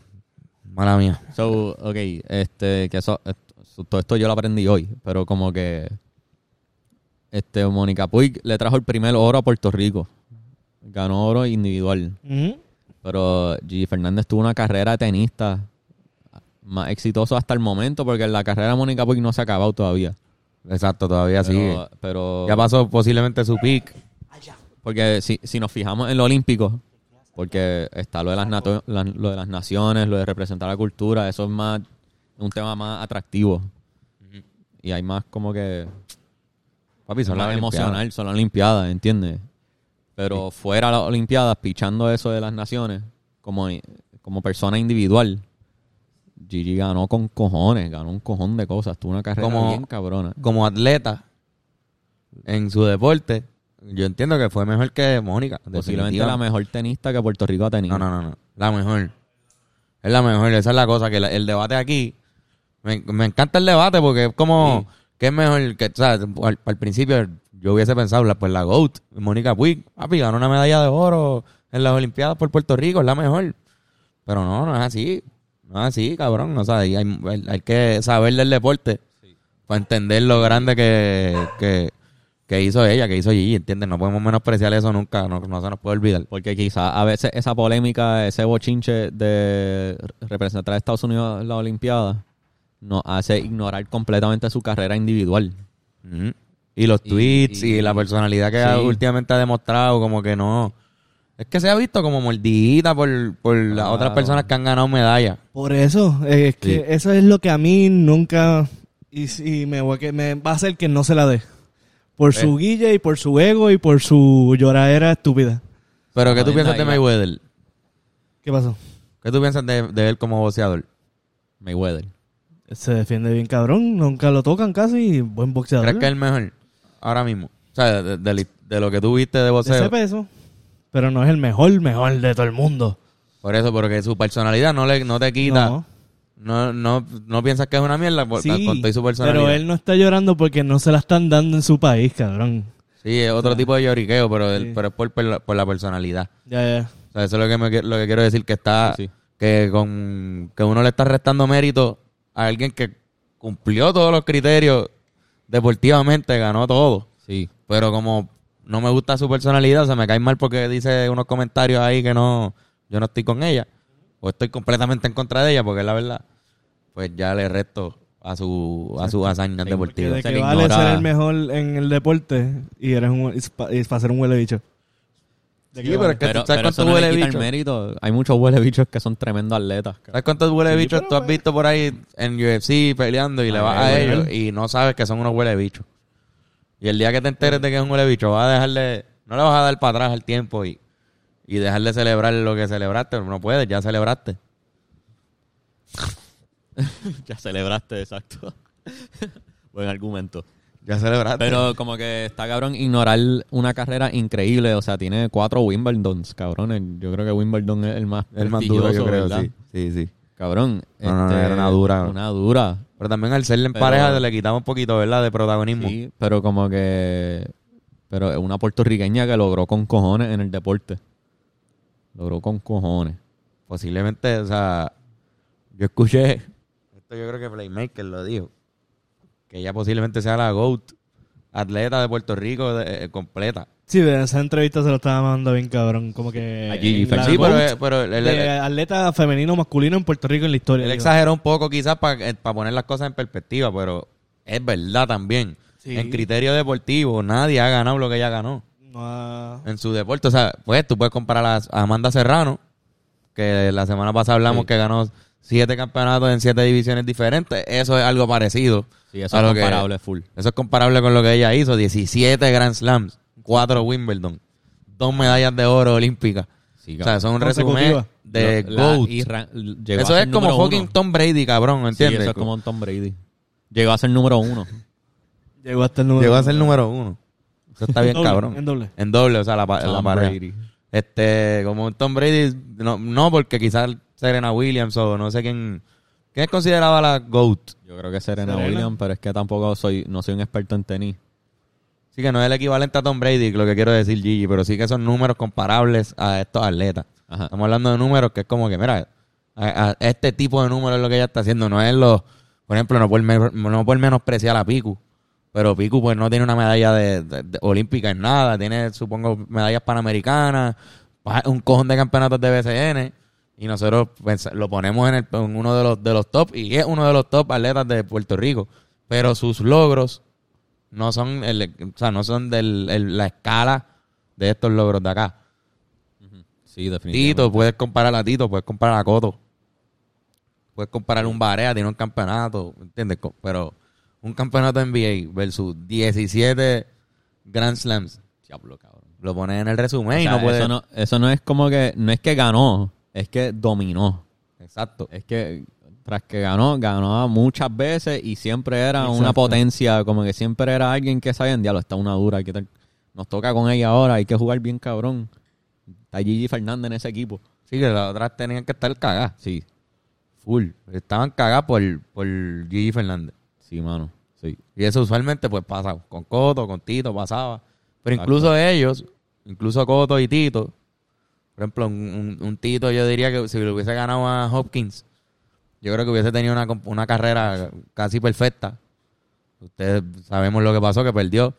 Mala mía. So, ok, este, que eso, esto- todo esto yo lo aprendí hoy, pero como que este Mónica Puig le trajo el primer oro a Puerto Rico. Ganó oro individual. Pero Gigi Fernández tuvo una carrera de tenista más exitosa hasta el momento, porque la carrera de Mónica Puig no se ha acabado todavía. Exacto, todavía sigue. Pero, pero Ya pasó posiblemente su pick. porque si, si nos fijamos en lo olímpico, porque está lo de las, nato- la- lo de las naciones, lo de representar la cultura, eso es más un tema más atractivo. Y hay más como que Papi, son las emocional, Olimpiadas. son las Olimpiadas, ¿entiendes? Pero fuera de las Olimpiadas, pichando eso de las naciones, como, como persona individual, Gigi ganó con cojones, ganó un cojón de cosas, tuvo una carrera Como- bien cabrona. Como atleta en su deporte, yo entiendo que fue mejor que Mónica. Posiblemente la mejor tenista que Puerto Rico ha tenido. No, no, no, no. La mejor. Es la mejor. Esa es la cosa. Que la- el debate aquí. Me, me encanta el debate porque es como. ¿Qué es mejor? Que, o sea, al, al principio yo hubiese pensado, la- pues la GOAT, Mónica Puig, papi, ganó una medalla de oro en las Olimpiadas por Puerto Rico, es la mejor. Pero no, no es así. No es así, cabrón. O sea, hay, hay- hay que saber del deporte para entender lo grande que, que, que hizo ella, que hizo Gigi, ¿entiendes? No podemos menospreciar eso nunca, no, no se nos puede olvidar. Porque quizás a veces esa polémica, ese bochinche de representar a Estados Unidos en la Olimpiada nos hace ignorar completamente su carrera individual. Y los Y- tweets y, y- la personalidad que sí. ha- últimamente ha demostrado, como que no. Es que se ha visto como mordidita por, por las otras personas que han ganado medallas. Por eso, eh, es que Sí. eso es lo que a mí nunca y, si me, voy a que- me va a hacer que no se la dé. Por su guille y por su ego y por su lloradera estúpida. Pero ¿qué tú piensas de Mayweather? ¿Qué pasó? ¿Qué tú piensas de, de él como boxeador? Mayweather. Se defiende bien cabrón, nunca lo tocan casi, buen boxeador. ¿Crees que es el mejor ahora mismo? O sea, de, de- de lo que tú viste de boxeo. ese peso. Pero no es el mejor, mejor de todo el mundo. Por eso, porque su personalidad no, le, no te quita. No. No, no, no piensas que es una mierda por, Sí, con su personalidad. pero él no está llorando porque no se la están dando en su país, cabrón. Sí, es otro tipo de lloriqueo, pero, el- pero es por, por la, por la personalidad. Ya, ya. O sea, eso es lo que, me, lo que quiero decir, que está... Sí. Que, con, que uno le está restando mérito a alguien que cumplió todos los criterios deportivamente, ganó todo. Sí. Pero como no me gusta su personalidad, se me cae mal porque dice unos comentarios ahí que no, yo no estoy con ella. O estoy completamente en contra de ella, porque es la verdad. Pues ya le resto a su a sus hazañas Que deportivas. de Se que le vale ignora- ser el mejor en el deporte y eres un y para ser un huele bicho. ¿De qué Sí, pero es que Pero, tú sabes pero eso cuánto no le huele quita bicho. el mérito. Hay muchos huele bichos que son tremendos atletas. ¿Sabes cuántos huele Sí, bichos tú has güey. visto por ahí en UFC peleando y le vas a ellos y no sabes que son unos huele bichos? Y el día que te enteres de que es un huele bicho, vas a dejarle, no le vas a dar para atrás el tiempo y, y dejarle celebrar lo que celebraste. No puedes, ya celebraste. ya celebraste, exacto. Buen argumento. Ya celebraste. Pero como que está cabrón ignorar una carrera increíble. O sea, tiene cuatro Wimbledons, cabrones. Yo creo que Wimbledon es el más el más duro, yo creo, ¿verdad? sí. Sí, sí. Cabrón. este, No, no, no, era una dura. Una dura. Pero también al serle en Pero- pareja le quitaba un poquito, ¿verdad? De protagonismo. Sí, pero como que... Pero es una puertorriqueña que logró con cojones en el deporte. Logró con cojones. Posiblemente, o sea, yo escuché, esto yo creo que Playmaker lo dijo, que ella posiblemente sea la GOAT atleta de Puerto Rico de- eh, completa. Sí, de esa entrevista se lo estaba mandando bien cabrón. Como que. A Gigi en la Fernández. Sí, pero, eh, pero atleta femenino o masculino en Puerto Rico en la historia. él digo. exageró un poco quizás para poner las cosas en perspectiva, pero es verdad también. Sí. En criterio deportivo, nadie ha ganado lo que ella ganó No ha- en su deporte. O sea, pues tú puedes comparar a, a Amanda Serrano, que la semana pasada hablamos Sí. que ganó siete campeonatos en siete divisiones diferentes. Eso es algo parecido. Sí, eso a es lo que- comparable, full. Eso es comparable con lo que ella hizo. 17 Grand Slams, 4 Wimbledon, dos medallas de oro olímpicas. Sí, o sea, son un resumen de GOAT. Eso es como fucking uno. Tom Brady, cabrón, Sí, ¿entiendes? eso es como un Tom Brady. Llegó a ser número uno. Llegó hasta el número. Llegó a ser número uno. Eso está bien, Doble, cabrón. en doble. En doble, o sea, la, la Tom pareja. Brady. Este, como un Tom Brady, no, no porque quizás Serena Williams o no sé quién. ¿Quién es considerada la GOAT? Yo creo que Serena, Serena. Williams, pero es que tampoco soy, no soy un experto en tenis. Sí que no es el equivalente a Tom Brady, lo que quiero decir Gigi, pero sí que son números comparables a estos atletas. Ajá. Estamos hablando de números que es como que, mira, a- a- este tipo de números es lo que ella está haciendo, no es lo, por ejemplo, no por, no por menospreciar a Piku, pero Piku pues no tiene una medalla de, de- de- olímpica en nada, tiene supongo medallas panamericanas, pa- un cojón de campeonatos de BCN y nosotros pues, lo ponemos en, el- en uno de los, de los top y es uno de los top atletas de Puerto Rico, pero sus logros no son el, o sea, no son de la escala de estos logros de acá. Sí, definitivamente. Tito, puedes comparar a Tito, puedes comparar a Coto. Puedes comparar un Barea, tiene un campeonato, ¿entiendes? Pero un campeonato NBA versus 17 Grand Slams, Diablo, cabrón. lo pones en el resumen O y no puedes... eso, no, eso no es como que, no es que ganó, es que dominó. Exacto. Es que tras que ganó, ganó muchas veces y siempre era una potencia, como que siempre era alguien que sabía, diablo, está una dura, hay que nos toca con ella ahora, hay que jugar bien cabrón. Está Gigi Fernández en ese equipo. Sí, que las otras tenían que estar cagadas. Sí, Full. Estaban cagadas por, por Gigi Fernández. sí, mano. Sí. Y eso usualmente pues pasa con Coto, con Tito, pasaba. Pero Exacto. incluso ellos, incluso Coto y Tito, por ejemplo, un, Tito yo diría que si lo hubiese ganado a Hopkins, yo creo que hubiese tenido una, una carrera casi perfecta. Ustedes sabemos lo que pasó, que perdió.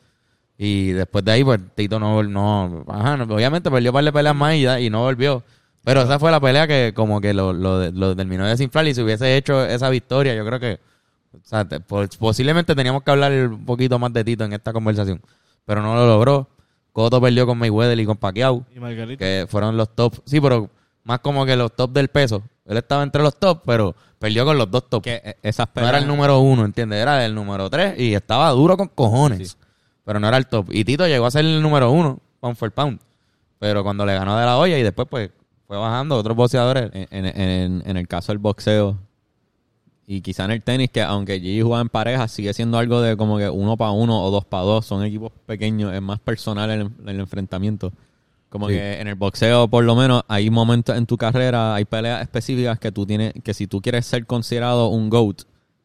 Y después de ahí, pues Tito no, no, ajá, obviamente perdió un par de peleas más y, y no volvió. Pero esa fue la pelea que como que lo, lo, lo terminó de desinflar y si hubiese hecho esa victoria, yo creo que o sea, te- pos- posiblemente teníamos que hablar un poquito más de Tito en esta conversación, pero no lo logró. Coto perdió con Mayweather y con Pacquiao, Y Margarita. que fueron los top. Sí, pero más como que los top del peso. Él estaba entre los top, pero perdió con los dos top. Que eh, No era el número uno, ¿entiendes? Era el número tres y estaba duro con cojones. Pero no era el top. Y Tito llegó a ser el número uno, pound for pound. Pero cuando le ganó de la olla y después pues fue bajando otros boxeadores. en, en- en- en el caso del boxeo y quizá en el tenis, que aunque Gigi juega en pareja, sigue siendo algo de como que uno para uno o dos para dos. Son equipos pequeños, es más personal el, el enfrentamiento. Como Sí. que en el boxeo, por lo menos, hay momentos en tu carrera, hay peleas específicas que tú tienes, que si tú quieres ser considerado un GOAT,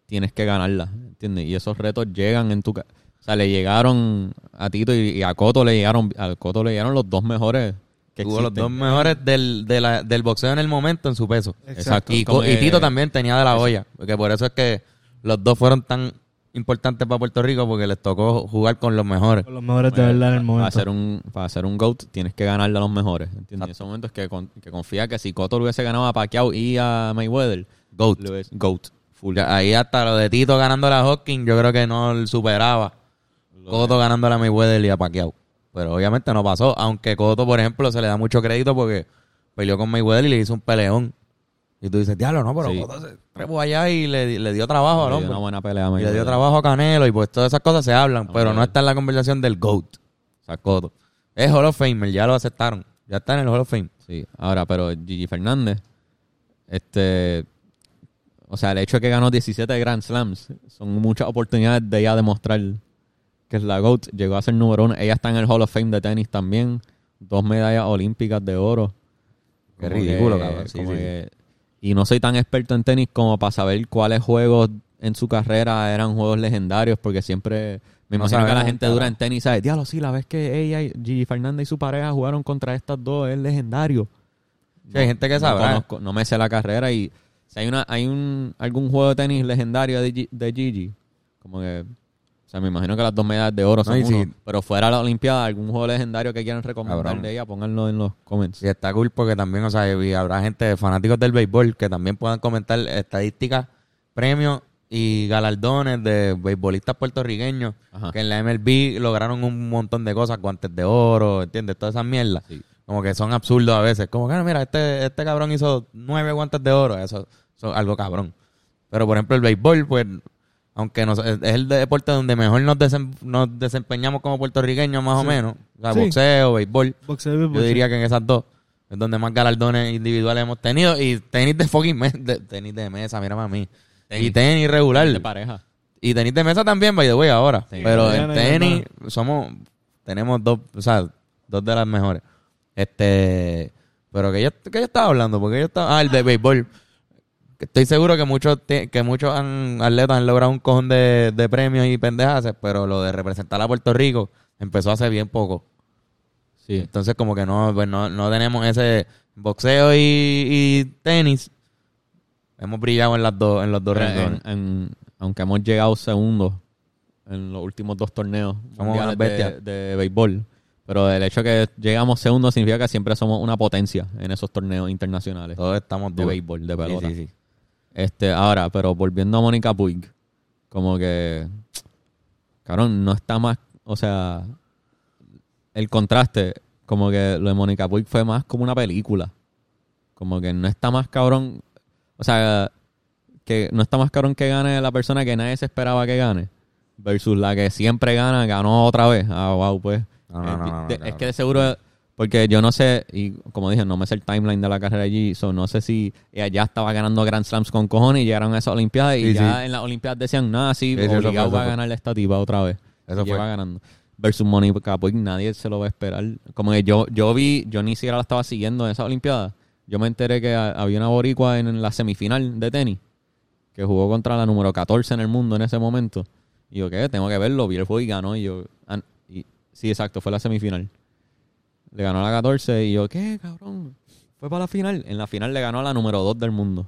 tienes que ganarlas, ¿entiendes? Y esos retos llegan en tu... O sea, le llegaron a Tito y, y a Coto le llegaron, a Coto le llegaron los dos mejores que Tuvo los dos mejores del, de la- del boxeo en el momento en su peso. Exacto. Y, que- Tito también tenía de la olla. Porque por eso es que los dos fueron tan importantes para Puerto Rico porque les tocó jugar con los mejores. Con los mejores de verdad en el Para momento. ser un, para ser un GOAT tienes que ganarle a los mejores, ¿entiendes? En esos momentos que, con- que confía que si Coto le hubiese ganado a Pacquiao y a Mayweather, GOAT. GOAT. Full. Ya, Ahí hasta lo de Tito ganando a Hawking, yo creo que no lo superaba. Coto ganando a Mayweather y a Pacquiao. Pero obviamente no pasó. Aunque Coto, por ejemplo, se le da mucho crédito porque peleó con Mayweather y le hizo un peleón. Y tú dices, diablo, no, pero Sí. Cotto se trepó allá y le, le dio trabajo al hombre. una buena pelea Y le dio trabajo a Canelo y pues todas esas cosas se hablan, No, pero no está en la conversación del GOAT. O sea, Cotto. Es Hall of Famer, ya lo aceptaron. Ya está en el Hall of Fame. Sí, ahora, pero Gigi Fernández, este, o sea, el hecho de que ganó 17 Grand Slams, son muchas oportunidades de ella demostrar que es la GOAT, llegó a ser número uno, ella está en el Hall of Fame de tenis también, dos medallas olímpicas de oro. Qué Como ridículo, que- cabrón. Sí, como sí. que- y no soy tan experto en tenis como para saber cuáles juegos en su carrera eran juegos legendarios, porque siempre me No imagino que la gente dura en tenis sabe, diablo, sí, la vez que ella, y Gigi Fernández y su pareja jugaron contra estas dos, es legendario. Sí, hay gente que no conozco, no me sé la carrera y si hay una hay un algún juego de tenis legendario de, Gi- de Gigi, como que sea, me imagino que las dos medallas de oro son No, uno, sí. pero fuera de la Olimpiada, algún juego legendario que quieran recomendar Cabrón. de ella, pónganlo en los comments. Y está cool porque también, o sea, habrá gente, fanáticos del béisbol, que también puedan comentar estadísticas, premios y galardones de beisbolistas puertorriqueños Ajá. que en la MLB lograron un montón de cosas, guantes de oro, ¿entiendes? Todas esas mierdas. Sí. Como que son absurdos a veces. Como que, "Ah, mira, este, este cabrón hizo nueve guantes de oro. Eso, eso es algo cabrón. Pero, por ejemplo, el béisbol, pues, aunque nos- es el deporte donde mejor nos, desem- nos desempeñamos como puertorriqueños, más o menos. O sea, Sí. boxeo, béisbol. Boxeo y Yo diría que en esas dos es donde más galardones individuales hemos tenido. Y tenis de fucking mesa, tenis de mesa, mira mí. Y tenis regular. De pareja. Y tenis de mesa también, by the way, ahora. Sí. Pero en tenis somos, tenemos dos, o sea, dos de las mejores. Este, pero que yo, que yo estaba hablando, porque yo estaba, ah, el de béisbol. Estoy seguro que muchos, que muchos han- atletas han logrado un cojón de, de premios y pendejas, pero lo de representar a Puerto Rico empezó hace bien poco. Sí. Entonces, como que no, pues no, no tenemos ese boxeo y, y tenis. Hemos brillado en las dos, en los dos en- en- aunque hemos llegado segundos en los últimos dos torneos Somos unas de, bestias. de béisbol, pero el hecho de que llegamos segundos significa que siempre somos una potencia en esos torneos internacionales Todos estamos de duros. béisbol, de Sí, pelota. sí, sí. Este, ahora, pero volviendo a Mónica Puig, como que, cabrón, no está más, o sea, el contraste, como que lo de Mónica Puig fue más como una película. Como que no está más cabrón, o sea, que no está más cabrón que gane la persona que nadie se esperaba que gane, versus la que siempre gana, ganó otra vez. Ah, wow, pues. No, De- es que de seguro, porque yo no sé, y como dije, no me sé el timeline de la carrera allí, so no sé si ella ya estaba ganando Grand Slams con cojones y llegaron a esas Olimpiadas y Sí, ya sí. en las Olimpiadas decían, nada, sí, Sí, fue, obligado eso va a fue. ganar esta tipa otra vez. Eso y fue. ganando. Versus Mónica Puig, nadie se lo va a esperar. Como que yo, yo vi, yo ni siquiera la estaba siguiendo en esas Olimpiadas. Yo me enteré que había una boricua en la semifinal de tenis que jugó contra la número 14 en el mundo en ese momento. Y yo, ¿qué? Tengo que verlo. Vi el juego y ganó. Y yo, ah, y, sí, exacto, fue la semifinal. Le ganó a la 14 y yo, ¿qué, cabrón? Fue para la final. En la final le ganó a la número 2 del mundo.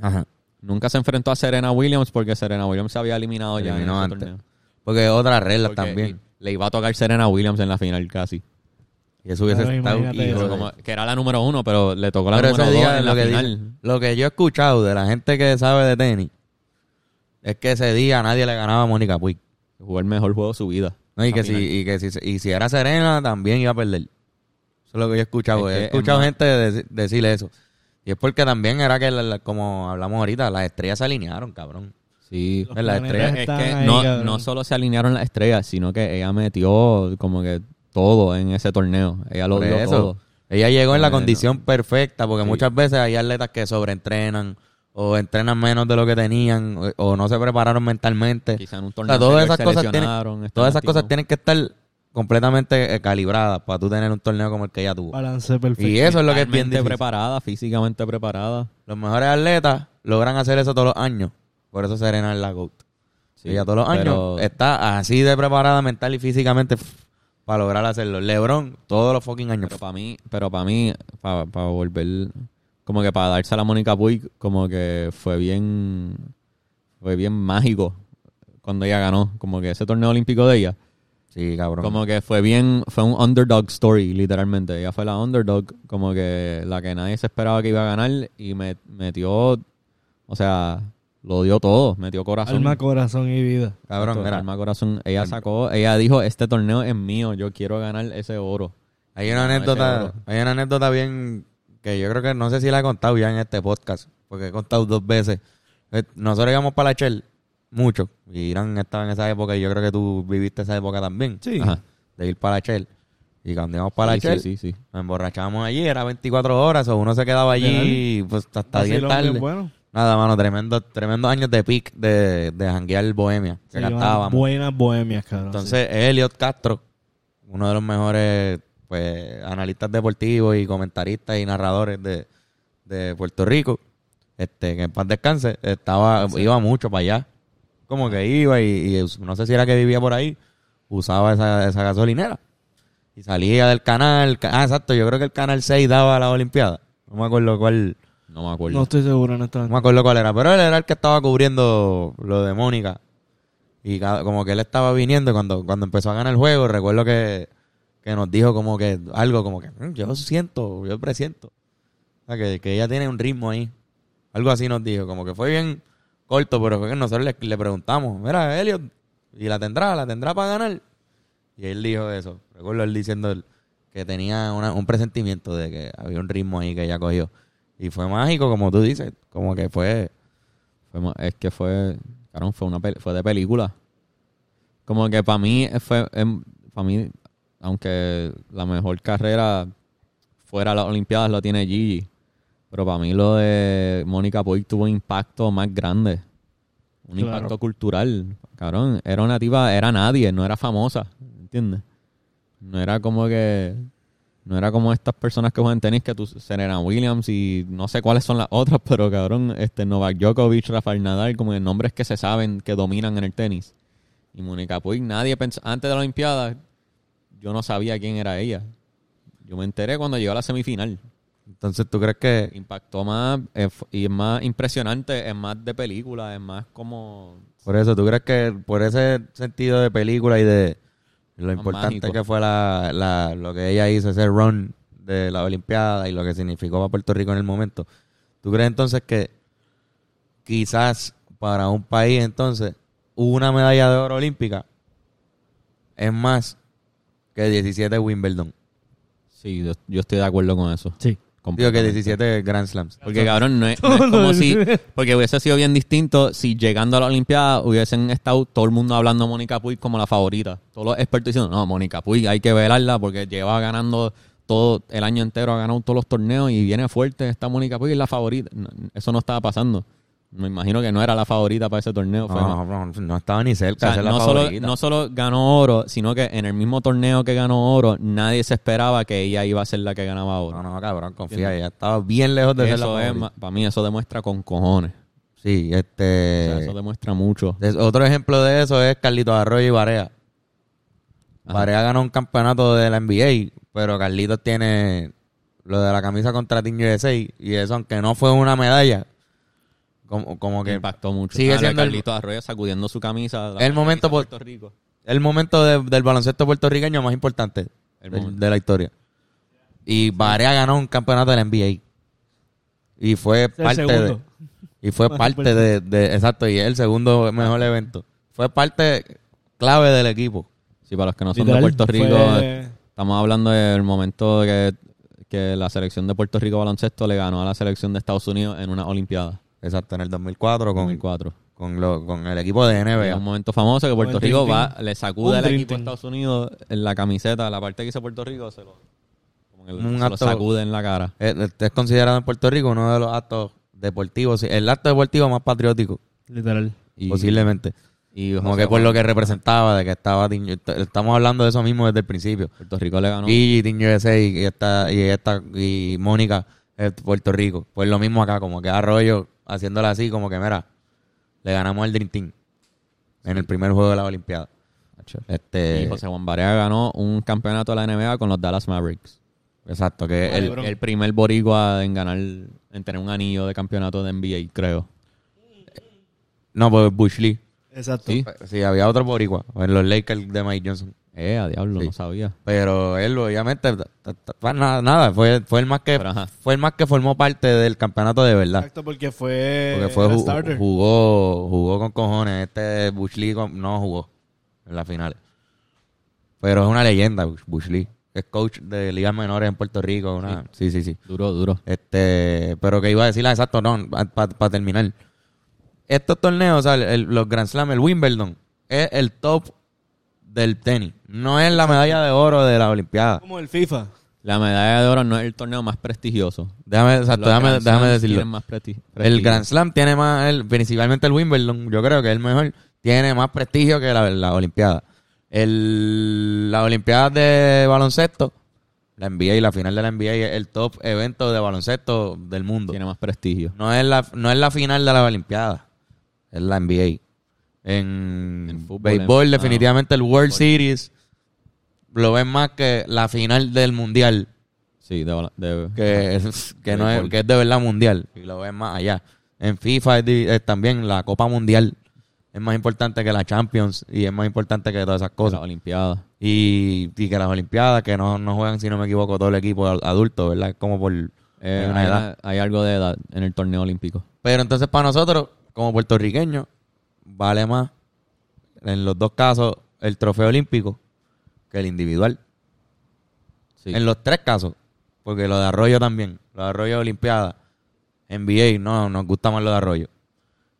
Ajá. Nunca se enfrentó a Serena Williams porque Serena Williams se había eliminado ya en ese antes. torneo. Porque otras reglas Porque también. Le iba a tocar Serena Williams en la final casi. Y eso hubiese estado eso. Como- que era la número uno, pero le tocó la Pero número ese dos día en la lo que, final. dice- lo que yo he escuchado de la gente que sabe de tenis es que ese día nadie le ganaba a Mónica Puig. Jugó el mejor juego de su vida. No, y, La que si, y que si, y si era Serena también iba a perder. Eso es lo que yo he escuchado. Es que he es escuchado gente de- decir eso. Y es porque también era que, la- la- como hablamos ahorita, las estrellas se alinearon, cabrón. Sí. Los Es la planetas estrella. Es que ahí, no, cabrón. no solo se alinearon las estrellas, sino que ella metió como que todo en ese torneo. Ella lo dio eso. todo. Ella llegó en la Bueno. condición perfecta, porque Sí. muchas veces hay atletas que sobreentrenan o, o entrenan menos de lo que tenían, o, o no se prepararon mentalmente. Quizá en un O torneo sea, todas esas se cosas tienen, todas esas cosas tienen que estar completamente eh, calibradas para tú tener un torneo como el que ella tuvo. Balance perfecto. Y eso es lo que es bien difícil. preparada, físicamente preparada. Los mejores atletas logran hacer eso todos los años. Por eso Serena es la GOAT. Sí, Ella todos los pero- años está así de preparada mental y físicamente para lograr hacerlo. LeBron, todos los fucking años. Pero para mí, pero para mí, para volver, como que para darse a la Mónica Puig, como que fue bien, fue bien mágico cuando ella ganó, como que ese torneo olímpico de ella, Sí, cabrón. como que fue bien, fue un underdog story, literalmente. Ella fue la underdog, como que la que nadie se esperaba que iba a ganar y me metió, o sea, lo dio todo, metió corazón. Alma, corazón y vida. cabrón, mira, alma, corazón. Ella sacó, ella dijo, este torneo es mío, yo quiero ganar ese oro. hay una No, anécdota, hay una anécdota bien que yo creo que no sé si la he contado ya en este podcast, porque he contado dos veces. Eh, Nosotros íbamos para la Shell mucho, y Irán estaba en esa época y yo creo que tú viviste esa época también, Sí. Ajá. de ir para la Shell. Y cuando íbamos para Sí, la Shell, sí, sí, sí. nos emborrachábamos allí, era 24 horas, o uno se quedaba allí pues hasta bien Vacilón tarde. bien bueno. Nada, mano, tremendo, tremendos años de pic de, de janguear Bohemia, que cantábamos. Buenas bohemias, cabrón. Entonces, Elliot Castro, uno de los mejores pues analistas deportivos y comentaristas y narradores de, de Puerto Rico, este, que en paz descanse, estaba, iba mucho para allá. Como que iba y, y no sé si era que vivía por ahí, usaba esa, esa gasolinera. Y salía del canal, ca- ah, exacto, yo creo que el canal 6 daba la Olimpiada. No me acuerdo cuál, No me acuerdo. No estoy seguro, no honestamente. me acuerdo cuál era, pero él era el que estaba cubriendo lo de Mónica. Y cada- como que él estaba viniendo cuando, cuando empezó a ganar el juego, recuerdo que, que nos dijo como que algo como que "Mm, yo siento, yo presiento. O sea, que, que ella tiene un ritmo ahí. Algo así nos dijo, como que fue bien corto, pero fue que nosotros le, le preguntamos, mira, Elliot, ¿y la tendrá? ¿La tendrá para ganar? Y él dijo eso. Recuerdo él diciendo que tenía una- un presentimiento de que había un ritmo ahí que ella cogió. Y fue mágico, como tú dices, como que fue... Es que fue, cabrón, fue una fue de película. Como que para mí fue, para mí, aunque la mejor carrera fuera las Olimpiadas lo tiene Gigi, pero para mí lo de Mónica Puig tuvo un impacto más grande, un Claro. impacto cultural, cabrón. Era una tipa, era nadie, no era famosa, ¿entiendes? No era como que no era como estas personas que juegan tenis que tú, Serena Williams y no sé cuáles son las otras, pero cabrón, este Novak Djokovic, Rafael Nadal, como que nombres que se saben que dominan en el tenis. Y Mónica Puig, nadie pensó, antes de la Olimpiada, yo no sabía quién era ella. Yo me enteré cuando llegó a la semifinal. Entonces, ¿tú crees que Impactó más eh, y es más impresionante, es más de película, es más como... por eso, tú crees que por ese sentido de película y de lo importante mágico. que fue la, la- lo que ella hizo, ese run de la Olimpiada y lo que significó para Puerto Rico en el momento, ¿tú crees entonces que quizás para un país entonces una medalla de oro olímpica es más que 17 Wimbledon? Sí, yo, yo estoy de acuerdo con eso. Sí. Digo que completamente. 17 Grand Slams. Porque cabrón, no es, no es como si... Porque hubiese sido bien distinto si llegando a la Olimpiada hubiesen estado todo el mundo hablando de Mónica Puig como la favorita. Todos los expertos diciendo, no, Mónica Puig hay que velarla porque lleva ganando todo el año entero, ha ganado todos los torneos y viene fuerte. Esta Mónica Puig es la favorita. No, eso no estaba pasando. Me imagino que no era la favorita para ese torneo. fue- No, no, no estaba ni o cerca sea, de ser la no, solo, favorita. no solo ganó oro, sino que en el mismo torneo que ganó oro, nadie se esperaba que ella iba a ser la que ganaba oro. No, no, cabrón, confía. Ella estaba bien lejos de ser la eso es, favorita. para mí, eso demuestra con cojones. Sí, O este... sea, eso demuestra mucho. otro ejemplo de eso es Carlitos Arroyo y Barea. Ajá. Barea ganó un campeonato de la NBA, pero Carlitos tiene lo de la camisa contra Team USA y eso, aunque no fue una medalla, como, como que impactó mucho. sigue Ah, siendo el- Carlito Arroyo sacudiendo su camisa. El momento de por- Puerto Rico. el momento de- del baloncesto puertorriqueño más importante El de la historia. Y Barea ganó un campeonato de la NBA. Y fue el parte de, y fue parte de, de- exacto, y es el segundo mejor evento. Fue parte clave del equipo. Sí, para los que no son Literal, de Puerto Rico, fue- estamos hablando del momento que, que la selección de Puerto Rico baloncesto le ganó a la selección de Estados Unidos en una Olimpiada. Exacto, en el 2004 con, 2004. con, lo- con el equipo de Es NBA. un momento famoso que Puerto Rico va, le sacude al equipo de. Estados Unidos en la camiseta, la parte que dice Puerto Rico, se lo, como que Un se lo acto- sacude en la cara. Es, es considerado en Puerto Rico uno de los actos deportivo, sí, el acto deportivo más patriótico, Literal. Y, posiblemente. y Como José que por Juan, lo que representaba, de que estaba. Estamos hablando de eso mismo desde el principio. Puerto Rico le ganó. Gigi, Team USA y esta, y esta, y Mónica, Puerto Rico. Pues lo mismo acá, como que Arroyo haciéndola así, como que mira, le ganamos al Dream Team en el primer juego de la Olimpiada. Este, Y José Juan Barea ganó un campeonato de la NBA con los Dallas Mavericks. exacto, que el, bro. El primer boricua en ganar, en tener un anillo de campeonato de NBA, creo. no, pues Bush Lee. Exacto. Sí. Sí, había otro boricua, en los Lakers de Mike Johnson. Eh, a diablo, Sí. no sabía. Pero él, obviamente, nada, nada, fue, fue el más que fue el más que formó parte del campeonato de verdad. Exacto, porque fue, Porque fue era ju- starter. jugó, jugó con cojones. Este Bush Lee no jugó en las finales. Pero es una leyenda, Bush- Lee. Es coach de ligas menores en Puerto Rico. Una, sí, sí, sí. Duro, duro. Este, pero que iba a decir, ah, exacto, no, para terminar. Estos torneos, o sea, el- los Grand Slam, el Wimbledon, es el top del tenis. No es la medalla de oro de la Olimpiada. Como el FIFA. La medalla de oro no es el torneo más prestigioso. Déjame, exacto, déjame, déjame decirlo. tienen más presti- El. Grand Slam tiene más, el, principalmente el Wimbledon, yo creo que es el mejor, tiene más prestigio que la, la Olimpiada. El, la Olimpiada de baloncesto, la NBA y la final de la NBA es el top evento de baloncesto del mundo. Tiene más prestigio. No es la, no es la final de la Olimpiada, es la NBA. En, En fútbol, béisbol, en- definitivamente el World Series lo ven más que la final del Mundial Sí, de, de- que es, que no es, que es de verdad mundial y lo ven más allá. En FIFA es, también la Copa Mundial es más importante que la Champions y es más importante que todas esas de cosas. la Olimpiada. Y, y que las Olimpiadas, que no, no juegan, si no me equivoco, todo el equipo ad- adulto, ¿verdad? Como por Eh, una hay, edad. hay algo de edad en el torneo olímpico. Pero entonces para nosotros, como puertorriqueños, vale más en los dos casos el trofeo olímpico que el individual. Sí. En los tres casos. Porque lo de Arroyo también. Lo de Arroyo de Olimpiada. NBA, no, nos gusta más lo de Arroyo.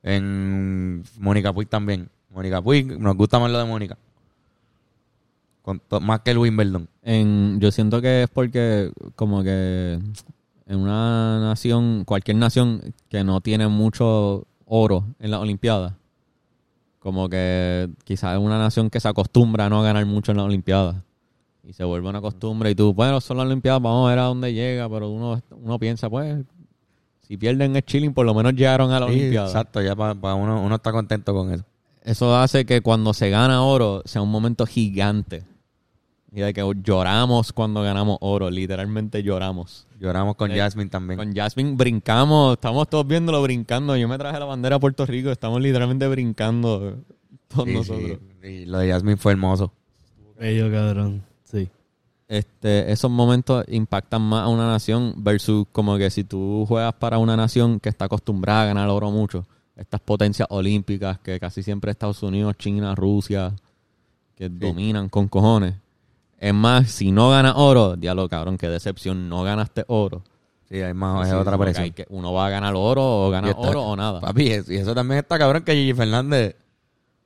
En Mónica Puig también. Mónica Puig, nos gusta más lo de Mónica. Más que el Wimbledon. En, yo siento que es porque como que en una nación, cualquier nación que no tiene mucho oro en las Olimpiadas, como que quizás es una nación que se acostumbra a no ganar mucho en las Olimpiadas. Y se vuelve una costumbre y tú, bueno, son las Olimpiadas, vamos a ver a dónde llega, pero uno, uno piensa, pues, si pierden el chilling, por lo menos llegaron a la Sí, Olimpiada. exacto, ya para uno, uno está contento con eso. Eso hace que cuando se gana oro sea un momento gigante. Y de que lloramos cuando ganamos oro, literalmente lloramos. Lloramos con Eh, Jasmine también. Con Jasmine brincamos, estamos todos viéndolo brincando. Yo me traje la bandera a Puerto Rico, estamos literalmente brincando todos Sí, nosotros. sí. Y lo de Jasmine fue hermoso. Bello, cabrón. Sí. Este, esos momentos impactan más a una nación versus como que si tú juegas para una nación que está acostumbrada a ganar oro mucho, estas potencias olímpicas que casi siempre Estados Unidos, China, Rusia, que dominan con cojones. Es más, si no ganas oro, diablo cabrón, qué decepción, no ganaste oro. Sí, hay más, Sí, es otra presión. hay que- uno va a ganar oro o gana oro o nada. Papi, y eso también está cabrón que Gigi Fernández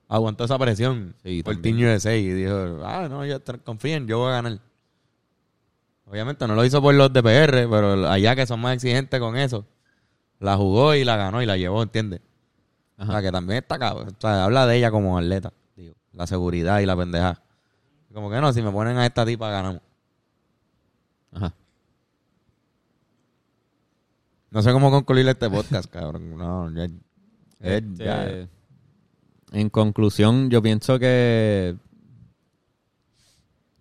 aguantó esa presión Sí, por. Team USA y dijo, ah, no, tra- confíen, yo voy a ganar. Obviamente no lo hizo por los de PR, pero allá que son más exigentes con eso, la jugó y la ganó y la llevó, ¿entiendes? O sea, que también está cabrón. O sea, habla de ella como atleta, digo, la seguridad y la pendeja. Como que no, si me ponen a esta tipa, ganamos. Ajá. No sé cómo concluir este podcast, cabrón. No, ya, es- Este, ya- En conclusión, yo pienso que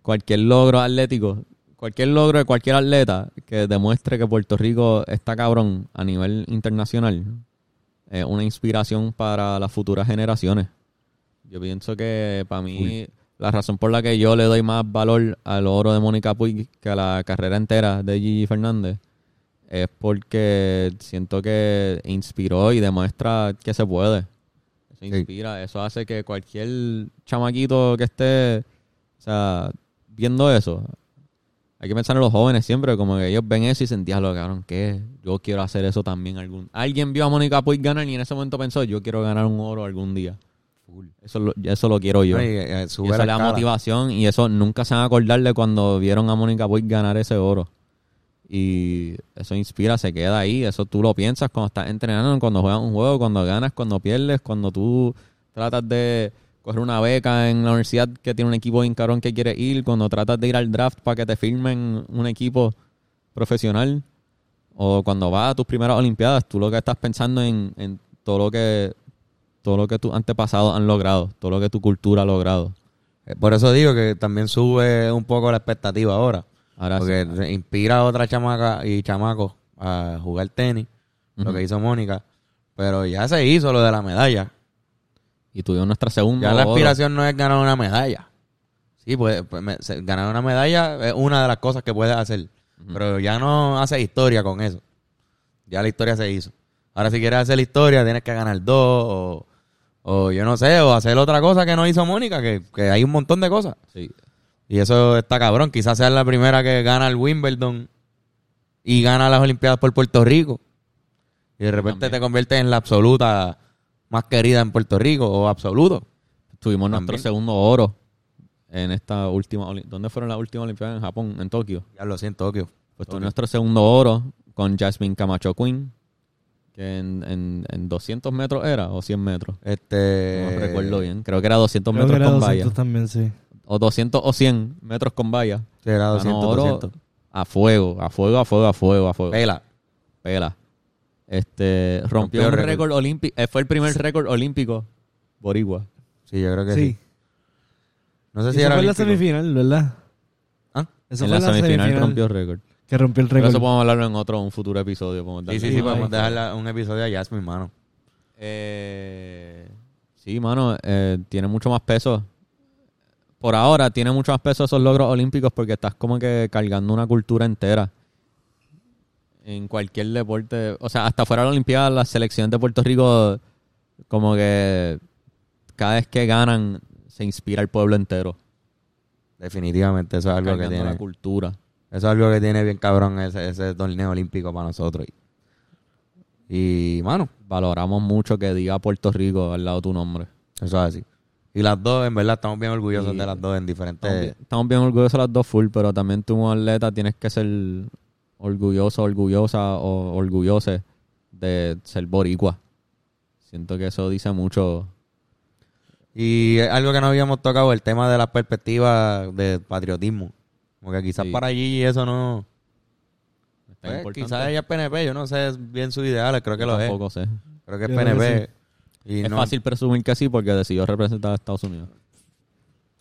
cualquier logro atlético, cualquier logro de cualquier atleta que demuestre que Puerto Rico está cabrón a nivel internacional, es una inspiración para las futuras generaciones. Yo pienso que para mí la razón por la que yo le doy más valor al oro de Mónica Puig que a la carrera entera de Gigi Fernández es porque siento que inspiró y demuestra que se puede. Eso Sí. inspira, eso hace que cualquier chamaquito que esté, o sea, viendo eso, hay que pensar en los jóvenes siempre, como que ellos ven eso y sentían lo cabrón, que yo quiero hacer eso también algún. Alguien vio a Mónica Puig ganar y en ese momento pensó, yo quiero ganar un oro algún día. Eso lo, eso lo quiero yo. Y, eh, Y eso la escala. motivación y eso nunca se van a acordar de cuando vieron a Mónica Puig ganar ese oro. Y eso inspira, se queda ahí. Eso tú lo piensas cuando estás entrenando, cuando juegas un juego, cuando ganas, cuando pierdes, cuando tú tratas de coger una beca en la universidad que tiene un equipo bien cabrón que quiere ir, cuando tratas de ir al draft para que te firmen un equipo profesional, o cuando vas a tus primeras olimpiadas, tú lo que estás pensando en, en todo lo que todo lo que tus antepasados han logrado, todo lo que tu cultura ha logrado. Eh, Por eso digo que también sube un poco la expectativa ahora. Porque inspira a otra chamaca y chamacos a jugar tenis, lo que hizo Mónica. Pero ya se hizo lo de la medalla. Y tuvimos nuestra segunda Ya la aspiración no es ganar una medalla. Sí, pues, pues, me- ganar una medalla es una de las cosas que puedes hacer. Pero ya no hace historia con eso. Ya la historia se hizo. Ahora si quieres hacer la historia tienes que ganar dos o, o yo no sé, o hacer otra cosa que no hizo Mónica, que, que hay un montón de cosas. Sí. Y eso está cabrón. Quizás sea la primera que gana el Wimbledon y gana las Olimpiadas por Puerto Rico. Y de repente También. te conviertes en la absoluta más querida en Puerto Rico o absoluto. Tuvimos nuestro segundo oro en esta última ¿Dónde fueron las últimas olimpiadas? En Japón, en Tokio. Ya lo siento, Tokio. Pues Tokio. tuve nuestro segundo oro con Jasmine Camacho Queen, que en, en, en 200 metros era o 100 metros. Este, No recuerdo bien. Creo que era 200 Creo que metros era con 200 valla. también, sí. O 200 o 100 metros con valla. Sí, era Ganó 200, oro 200. a fuego, a fuego, a fuego, a fuego, a fuego. Pela. Pela. Este, rompió, Rompió un récord. olímpico. fue el primer récord olímpico boricua. Sí, yo creo que sí. Sí. No sé Eso si era fue en la olímpico. semifinal, ¿verdad? ¿Ah? Eso en fue la semifinal, rompió récord. Que rompió el Pero récord. eso podemos hablarlo en otro, un futuro episodio. podemos Sí, sí, sí, podemos dejar un episodio a Jasmine, mano. Eh, sí, mano, eh, tiene mucho más peso. Por ahora tiene mucho más peso esos logros olímpicos porque estás como que cargando una cultura entera. En cualquier deporte, o sea, hasta fuera de la Olimpiada, las selecciones de Puerto Rico, como que cada vez que ganan, se inspira el pueblo entero. Definitivamente, eso es algo que tiene. la cultura. Eso es algo que tiene bien cabrón ese, ese torneo olímpico para nosotros. Y, y, mano, Valoramos mucho que diga Puerto Rico al lado de tu nombre. eso es así. Y las dos, en verdad, estamos bien orgullosos de las dos en diferentes... Estamos bien, estamos bien orgullosos de las dos full, pero también tú como atleta tienes que ser orgulloso, orgullosa o orgullose de ser boricua. Siento que eso dice mucho. Y algo que no habíamos tocado, el tema de la perspectiva de patriotismo. Como que quizás Sí. para allí eso no... Pues, quizás ella es PNP, yo no sé bien su ideal, creo que Yo lo es. tampoco sé. Creo que es Yo creo que PNP. Y es no- fácil presumir que sí porque decidió representar a Estados Unidos.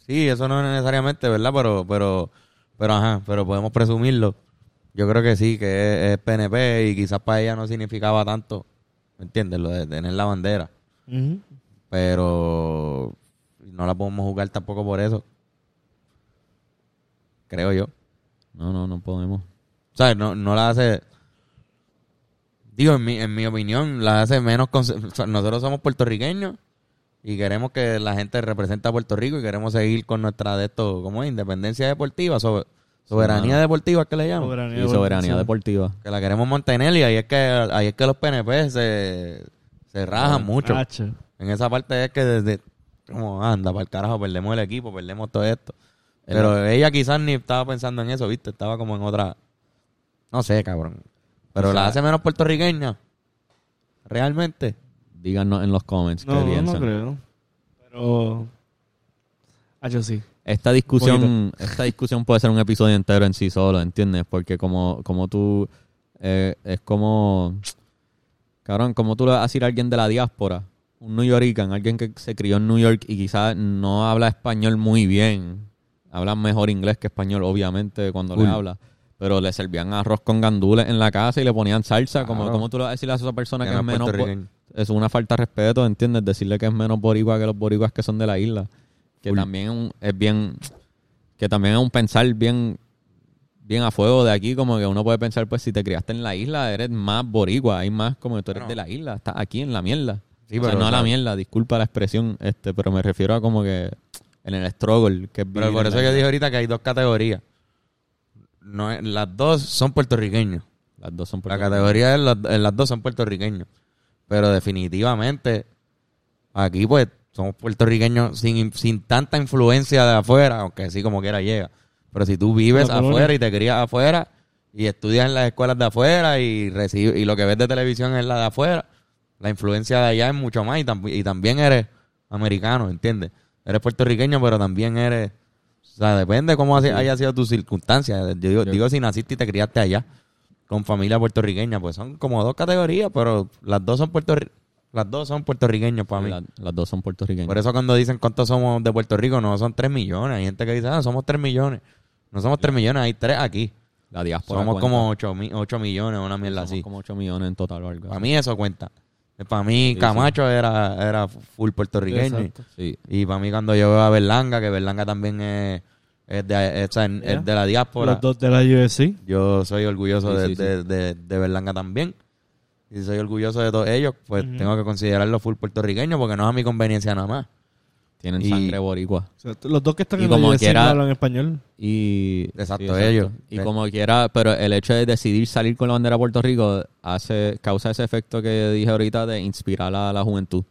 Sí, eso no es necesariamente, ¿verdad? Pero, pero, pero ajá, pero podemos presumirlo. Yo creo que sí, que es, es PNP y quizás para ella no significaba tanto, ¿me entiendes? Lo de tener la bandera. Pero no la podemos jugar tampoco por eso. Creo yo. No, no, no podemos. ¿Sabes? No, no la hace... Digo, en mi, en mi opinión, la hace menos... o sea, nosotros somos puertorriqueños y queremos que la gente represente a Puerto Rico y queremos seguir con nuestra de esto, ¿cómo es? Independencia deportiva, sobe- soberanía deportiva, ¿qué le llaman? Soberanía Y soberanía deportiva. Que la queremos mantener y ahí es que, ahí es que los PNP se, se rajan mucho. Hacho. En esa parte es que desde... Como anda, para el carajo, perdemos el equipo, perdemos todo esto. El- Pero ella quizás ni estaba pensando en eso, ¿viste? Estaba como en otra... No sé, cabrón. Pero O sea- la hace menos puertorriqueña. Realmente. Díganos en los comments No, qué no, piensan. no creo. Pero... Hacho sí. Esta discusión, esta discusión puede ser un episodio entero en sí solo, ¿entiendes? Porque como, como tú, eh, es como, cabrón, como tú le vas a decir a alguien de la diáspora, un New Yorker, alguien que se crió en New York y quizás no habla español muy bien, habla mejor inglés que español, obviamente, cuando le habla, pero le servían arroz con gandules en la casa y le ponían salsa, Claro. como tú le vas a decir a esa persona que, es menos... es una falta de respeto, ¿entiendes? Decirle que es menos boricua que los boricuas que son de la isla. Que también es, bien... Que también es un pensar bien bien a fuego de aquí, como que uno puede pensar, pues si te criaste en la isla, eres más boricua, hay más como que tú eres de la isla, estás aquí en la mierda. Sí, o sea, pero, no a la mierda, disculpa la expresión, este, pero me refiero a como que en el struggle que es Pero por eso yo dije ahorita que hay dos categorías. No es- las dos son puertorriqueños. Las dos son La puertorriqueños. categoría en las, en las dos son puertorriqueños. Pero definitivamente, aquí pues somos puertorriqueños sin, sin tanta influencia de afuera, aunque sí como quiera llega. Pero si tú vives La colonia. afuera y te crías afuera, y estudias en las escuelas de afuera y recibe, y lo que ves de televisión es la de afuera, la influencia de allá es mucho más y, tam- y también eres americano, ¿entiendes? Eres puertorriqueño, pero también eres... O sea, depende cómo haya haya sido tu circunstancia. Yo digo, digo si naciste y te criaste allá con familia puertorriqueña, pues son como dos categorías, pero las dos son puertorri- las dos son puertorriqueños para mí. La- las dos son puertorriqueños. Por eso cuando dicen cuántos somos de Puerto Rico, no son 3 millones. Hay gente que dice, ah, somos 3 millones. No somos 3 millones, hay 3 aquí. la diáspora Somos cuenta. como 8, millones, una mierda Somos así. como 8 millones en total algo Para mí eso cuenta. Para mí Sí, Camacho Era, era full puertorriqueño. Sí. Y para mí cuando yo veo a Berlanga, que Berlanga también es, es de, es, o sea, es Yeah. de la diáspora. Los dos de la UFC. Yo soy orgulloso Sí, de, sí, sí. de, de- de Berlanga también. Y soy orgulloso de todos ellos, pues tengo que considerarlo full puertorriqueño porque no es a mi conveniencia nada más. Tienen Y- sangre boricua. O sea, los dos que están Y en la como UFC quiera- hablan español. Y, Exacto, ellos. Y Sí. como quiera, pero el hecho de decidir salir con la bandera de Puerto Rico hace causa ese efecto que dije ahorita de inspirar a la juventud.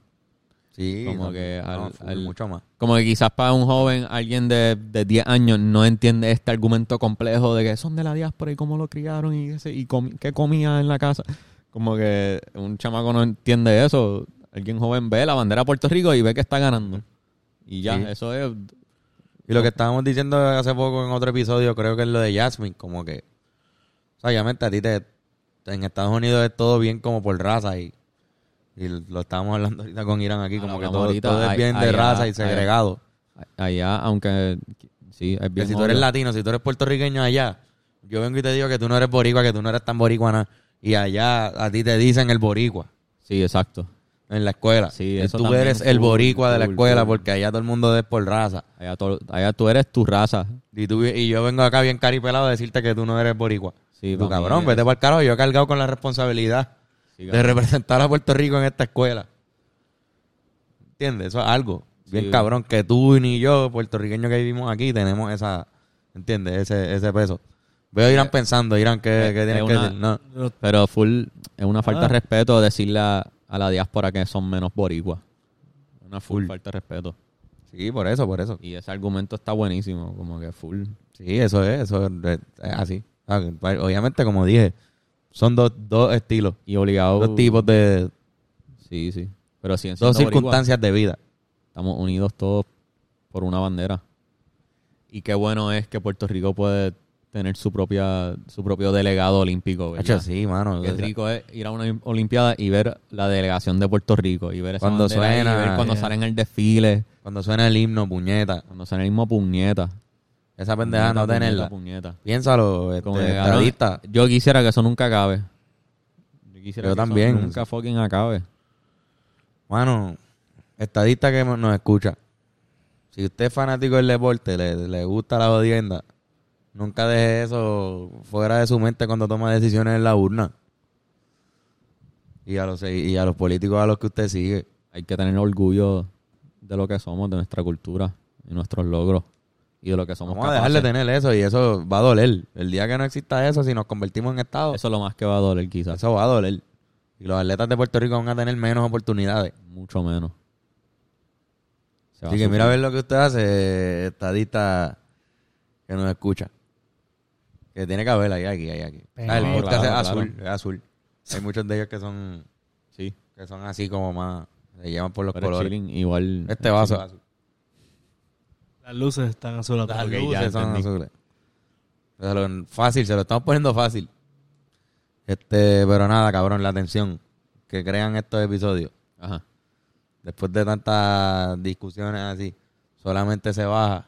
Sí, Como no, que al- mucho más. Como que quizás para un joven, alguien de, de 10 años no entiende este argumento complejo de que son de la diáspora y cómo lo criaron y, ese, y qué comía en la casa. Como que un chamaco no entiende eso. Alguien joven ve la bandera de Puerto Rico y ve que está ganando. Y ya, Sí. eso es... Y lo que estábamos diciendo hace poco en otro episodio, creo que es lo de Jasmine, como que, o sea, obviamente a ti te, en Estados Unidos es todo bien como por raza y, y lo estábamos hablando ahorita con Irán aquí, Ah, como que todo, ahorita. todo es bien de raza y segregado. Allá, aunque... Sí, es Que bien si tú eres latino, si tú eres puertorriqueño allá, yo vengo y te digo que tú no eres boricua, que tú no eres tan boricua nada, y allá a ti te dicen el boricua Sí, exacto. En la escuela. Sí, Y eso tú eres el boricua de la escuela porque allá todo el mundo es por raza. Allá, to- allá tú eres tu raza. Y, tú, y yo vengo acá bien caripelado a decirte que tú no eres boricua. Sí, tú cabrón, vete para el carajo. Yo he cargado con la responsabilidad Sí, de representar a Puerto Rico en esta escuela. ¿Entiendes? Eso es algo. Bien Sí. cabrón, que tú ni yo, puertorriqueños que vivimos aquí, tenemos esa, ¿entiendes? Ese, ese peso. Veo Irán pensando, Irán, ¿qué, es- qué tienes es que decir? No. Pero full, es una falta Ah. de respeto decirle a, a la diáspora que son menos boricuas. Una full, falta de respeto. Sí, por eso, por eso. Y ese argumento está buenísimo, como que full. Sí, eso es, eso es, es así. Ah, Obviamente, como dije, son dos, dos estilos, Y obligado. dos tipos de, Sí, sí. Pero siguen dos siendo boricuas. circunstancias de vida. Estamos unidos todos por una bandera. Y qué bueno es que Puerto Rico puede tener su propia su propio delegado olímpico. ¿verdad? Hacho, sí, mano. Qué rico es ir a una olimpiada y ver la delegación de Puerto Rico y ver esa Cuando suena, y ver cuando yeah. salen el desfile, Cuando suena el himno, puñeta. cuando salen el mismo puñeta. Esa pendeja no tenerla. puñeta, puñeta. Piénsalo, este, Como estadista. yo quisiera que eso nunca acabe. Yo quisiera Yo que eso también. nunca fucking acabe. Mano, estadista que nos escucha. Si usted es fanático del deporte, le, le gusta la jodienda, nunca deje eso fuera de su mente cuando toma decisiones en la urna. Y a los, y a los políticos a los que usted sigue. Hay que tener orgullo de lo que somos, de nuestra cultura y nuestros logros y de lo que somos Vamos a dejar de tener eso y eso va a doler. El día que no exista eso, si nos convertimos en Estado, Eso es lo más que va a doler quizás. eso va a doler. Y los atletas de Puerto Rico van a tener menos oportunidades. Mucho menos. Así que mira a ver lo que usted hace, estadista que nos escucha. Que tiene que haber ahí, aquí, ahí, aquí. Pero- Ah, el podcast Claro, es claro. azul, es azul. Hay muchos de ellos que son, Sí. que son así como más, se llevan por los Pero colores. chilling, igual. Este vaso es azul. Las luces están azules. Las luces ya son entendí. azules. Se lo- fácil, se lo estamos poniendo fácil. Este, pero nada, cabrón, la atención que crean estos episodios. Ajá. Después de tantas discusiones así, solamente se baja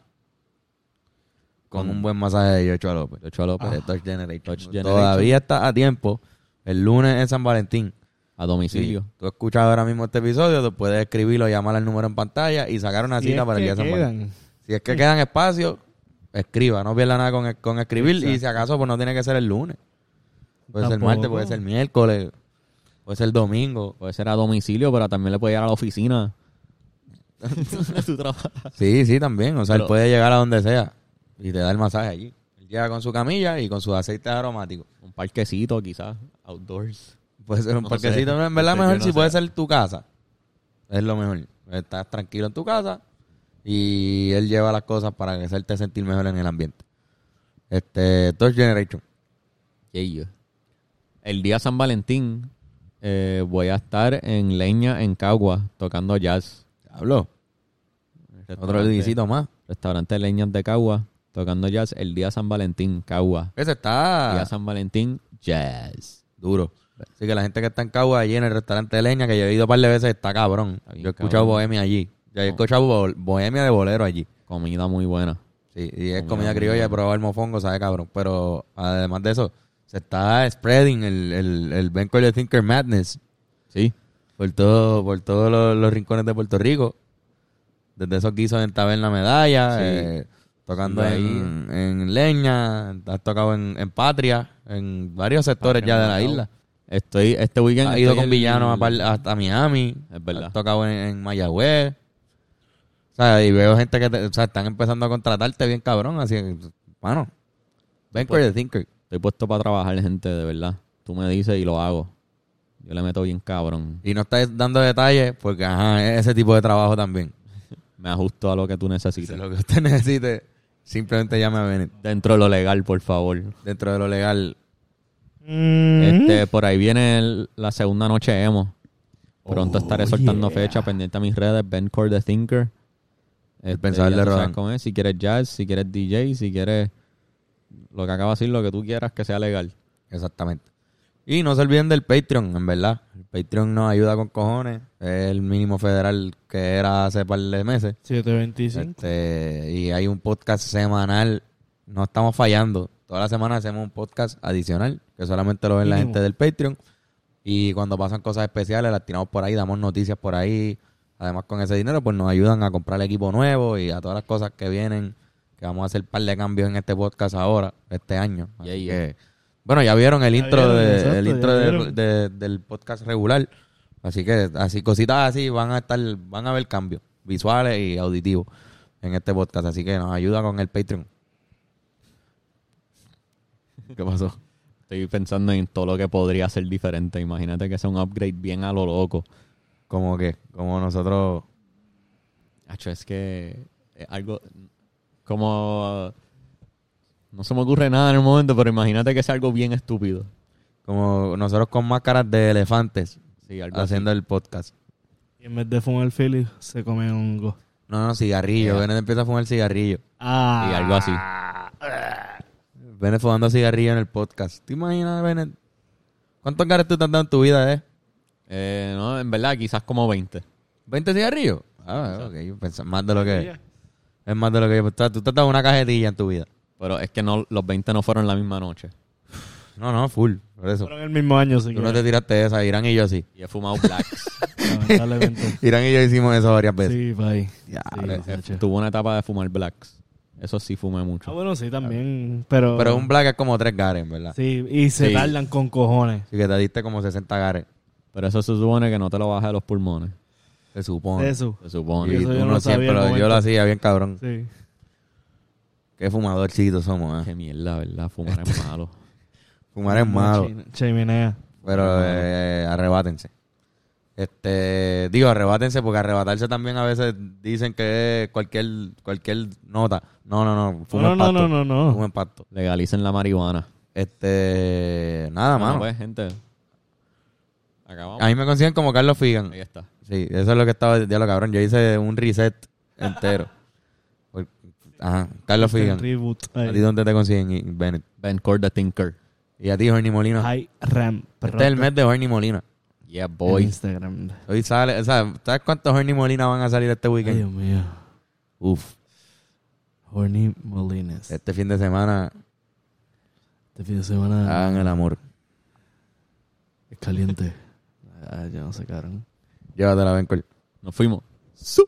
con un buen masaje de Yocho López. Yocho López. de Touch Generation. Touch. Todavía está a tiempo. El lunes en San Valentín. A domicilio. Si tú escuchas ahora mismo este episodio, tú puedes escribirlo, llamar al número en pantalla y sacar una Si cita para el día de San Valentín. Si es que quedan espacios, escriba. No pierda nada con, con escribir. Exacto. Y si acaso, pues no tiene que ser el lunes. Puede ser Tampoco. martes, puede ser miércoles, puede ser domingo. Puede ser a domicilio, pero también le puede llegar a la oficina. Sí, sí, también. O sea, Pero- él puede llegar a donde sea y te da el masaje allí. Él llega con su camilla y con su aceite aromático. Un parquecito, quizás. Outdoors. Puede ser un No parquecito. sé. En verdad, No sé, mejor no si puede ser tu casa. Es lo mejor. Estás tranquilo en tu casa y él lleva las cosas para hacerte sentir mejor en el ambiente. Este, Touch Generation. Yeah. El día San Valentín eh, voy a estar en Leña, en Cagua, tocando jazz. Hablo. Otro visito más. Restaurante Leñas de Cagua, tocando jazz el día San Valentín, Cagua. Ese Día está San Valentín, jazz. duro. Así que la gente que está en Cagua, allí en el restaurante de leña, que yo he ido un par de veces, está cabrón. Está yo he escuchado cabrón. bohemia allí. Ya he escuchado bo- bohemia de bolero allí. Comida muy buena. Sí, y es Comida comida criolla, el mofongo, sabe cabrón. Pero además de eso, se está spreading el, el, el Benco de Thinker Madness Sí. por todo, por todos los, los rincones de Puerto Rico. Desde esos guisos en Taberna Medalla, Sí. eh, tocando ahí. en, en Leña, has tocado en, en Patria, en varios sectores Patria, ya de la isla. Estoy, este weekend. Has ido con el- par- hasta Miami. Es verdad. Has tocado en, en Mayagüez. O sea, y veo gente que te- o sea, están empezando a contratarte bien cabrón. Así que, bueno, ven the Thinker. Estoy puesto para trabajar, gente, de verdad. Tú me dices y lo hago. Yo le meto bien cabrón. Y no estás dando detalles porque, ajá, es ese tipo de trabajo también. Me ajusto a lo que tú Si necesites. lo que usted necesite, simplemente llame a Bennett. Dentro de lo legal, por favor. Dentro de lo legal. Mm. Este, por ahí viene el- la segunda noche emo. Pronto Oh, estaré soltando yeah. fecha pendiente a mis redes. Ben Core the Thinker. Este, cómo es. Si quieres jazz, si quieres DJ, si quieres lo que acabo de decir, lo que tú quieras que sea legal. Exactamente. Y no se olviden del Patreon, en verdad. El Patreon nos ayuda con cojones. Es el mínimo federal que era hace par de meses. 725. Este, y hay un podcast semanal. No estamos fallando. Toda la semana hacemos un podcast adicional que solamente lo ven la gente del Patreon. Y cuando pasan cosas especiales, las tiramos por ahí, damos noticias por ahí. Además, con ese dinero, pues nos ayudan a comprar equipo nuevo y a todas las cosas que vienen. Que vamos a hacer un par de cambios en este podcast ahora, este año. Así Yeah, yeah. que, bueno, ya vieron el Ya intro, vieron, de- exacto, el intro de- del podcast regular. Así que, así, cositas así van a estar, van a haber cambios visuales y auditivos en este podcast. Así que nos ayuda con el Patreon. ¿Qué pasó? Estoy pensando en todo lo que podría ser diferente. Imagínate que sea un upgrade bien a lo loco. Como que, como nosotros, Hacho, es que algo como... No se me ocurre nada en el momento, pero imagínate que sea algo bien estúpido. como nosotros con máscaras de elefantes Sí, algo haciendo el podcast. Y en vez de fumar Philly, se come hongo. No, no, cigarrillo. Yeah. Bennett empieza a fumar cigarrillo. Ah. Y algo así. Bennett fumando cigarrillo en el podcast. ¿Te imaginas, Bennett? ¿Cuántos gares tú te has dado en tu vida, eh? Eh, no, en verdad, quizás como 20. ¿20 cigarrillos? Ah, ok. Yo pensaba más de lo que... Es más de lo que yo pensaba. Tú te has dado una cajetilla en tu vida. Pero es que no, los 20 no fueron la misma noche. No, no, full. Por eso. Fueron el mismo año, si Tú no te tiraste esa. Irán y yo sí. Y he fumado blacks. Lamentablemente. Irán y yo hicimos eso varias veces. sí, bye. Sí, Sacho. Tuve una etapa de fumar blacks. Eso sí fumé mucho. Ah, bueno, sí, también. Pero. Pero un black es como tres gares, en ¿verdad? Sí, y se Sí. tardan con cojones. Así que te diste como 60 gares. Pero eso se supone que no te lo baja de los pulmones. Se supone. Eso. Se supone. Y Eso yo uno no sabía siempre lo- yo lo hacía bien cabrón. Sí. Qué fumadorcitos somos, ¿eh? Qué mierda, ¿verdad? Fumar es malo. Fumar es malo. Chim- Chimenea. Pero eh, arrebátense. Este, digo, arrebátense porque arrebatarse también a veces dicen que es cualquier, cualquier nota. No, no, no. Fumen No, no, no, no, no. Fumen pasto. Legalicen la marihuana. Este, nada, mano. pues, gente. Acabamos. A mí me consiguen como Carlos Figan. Ahí está. Sí, eso es lo que estaba diablo cabrón. Yo hice un reset entero. Ajá, Carlos Figan. Reboot. ¿A ti dónde te consiguen, Bennett? Ben Core the Thinker. Y a ti, Horny Molina. High Ram. Este es el mes de Horny Molina. Yeah, En boy. Instagram. Hoy sale, o sea, ¿sabes cuántos Horny Molina van a salir este Ay, weekend? Dios mío. Uf, Horny Molines. este fin de semana Este fin de semana hagan el amor. es caliente. Yo no sé, cabrón. Llévatela, Bencol. Nos fuimos. Su.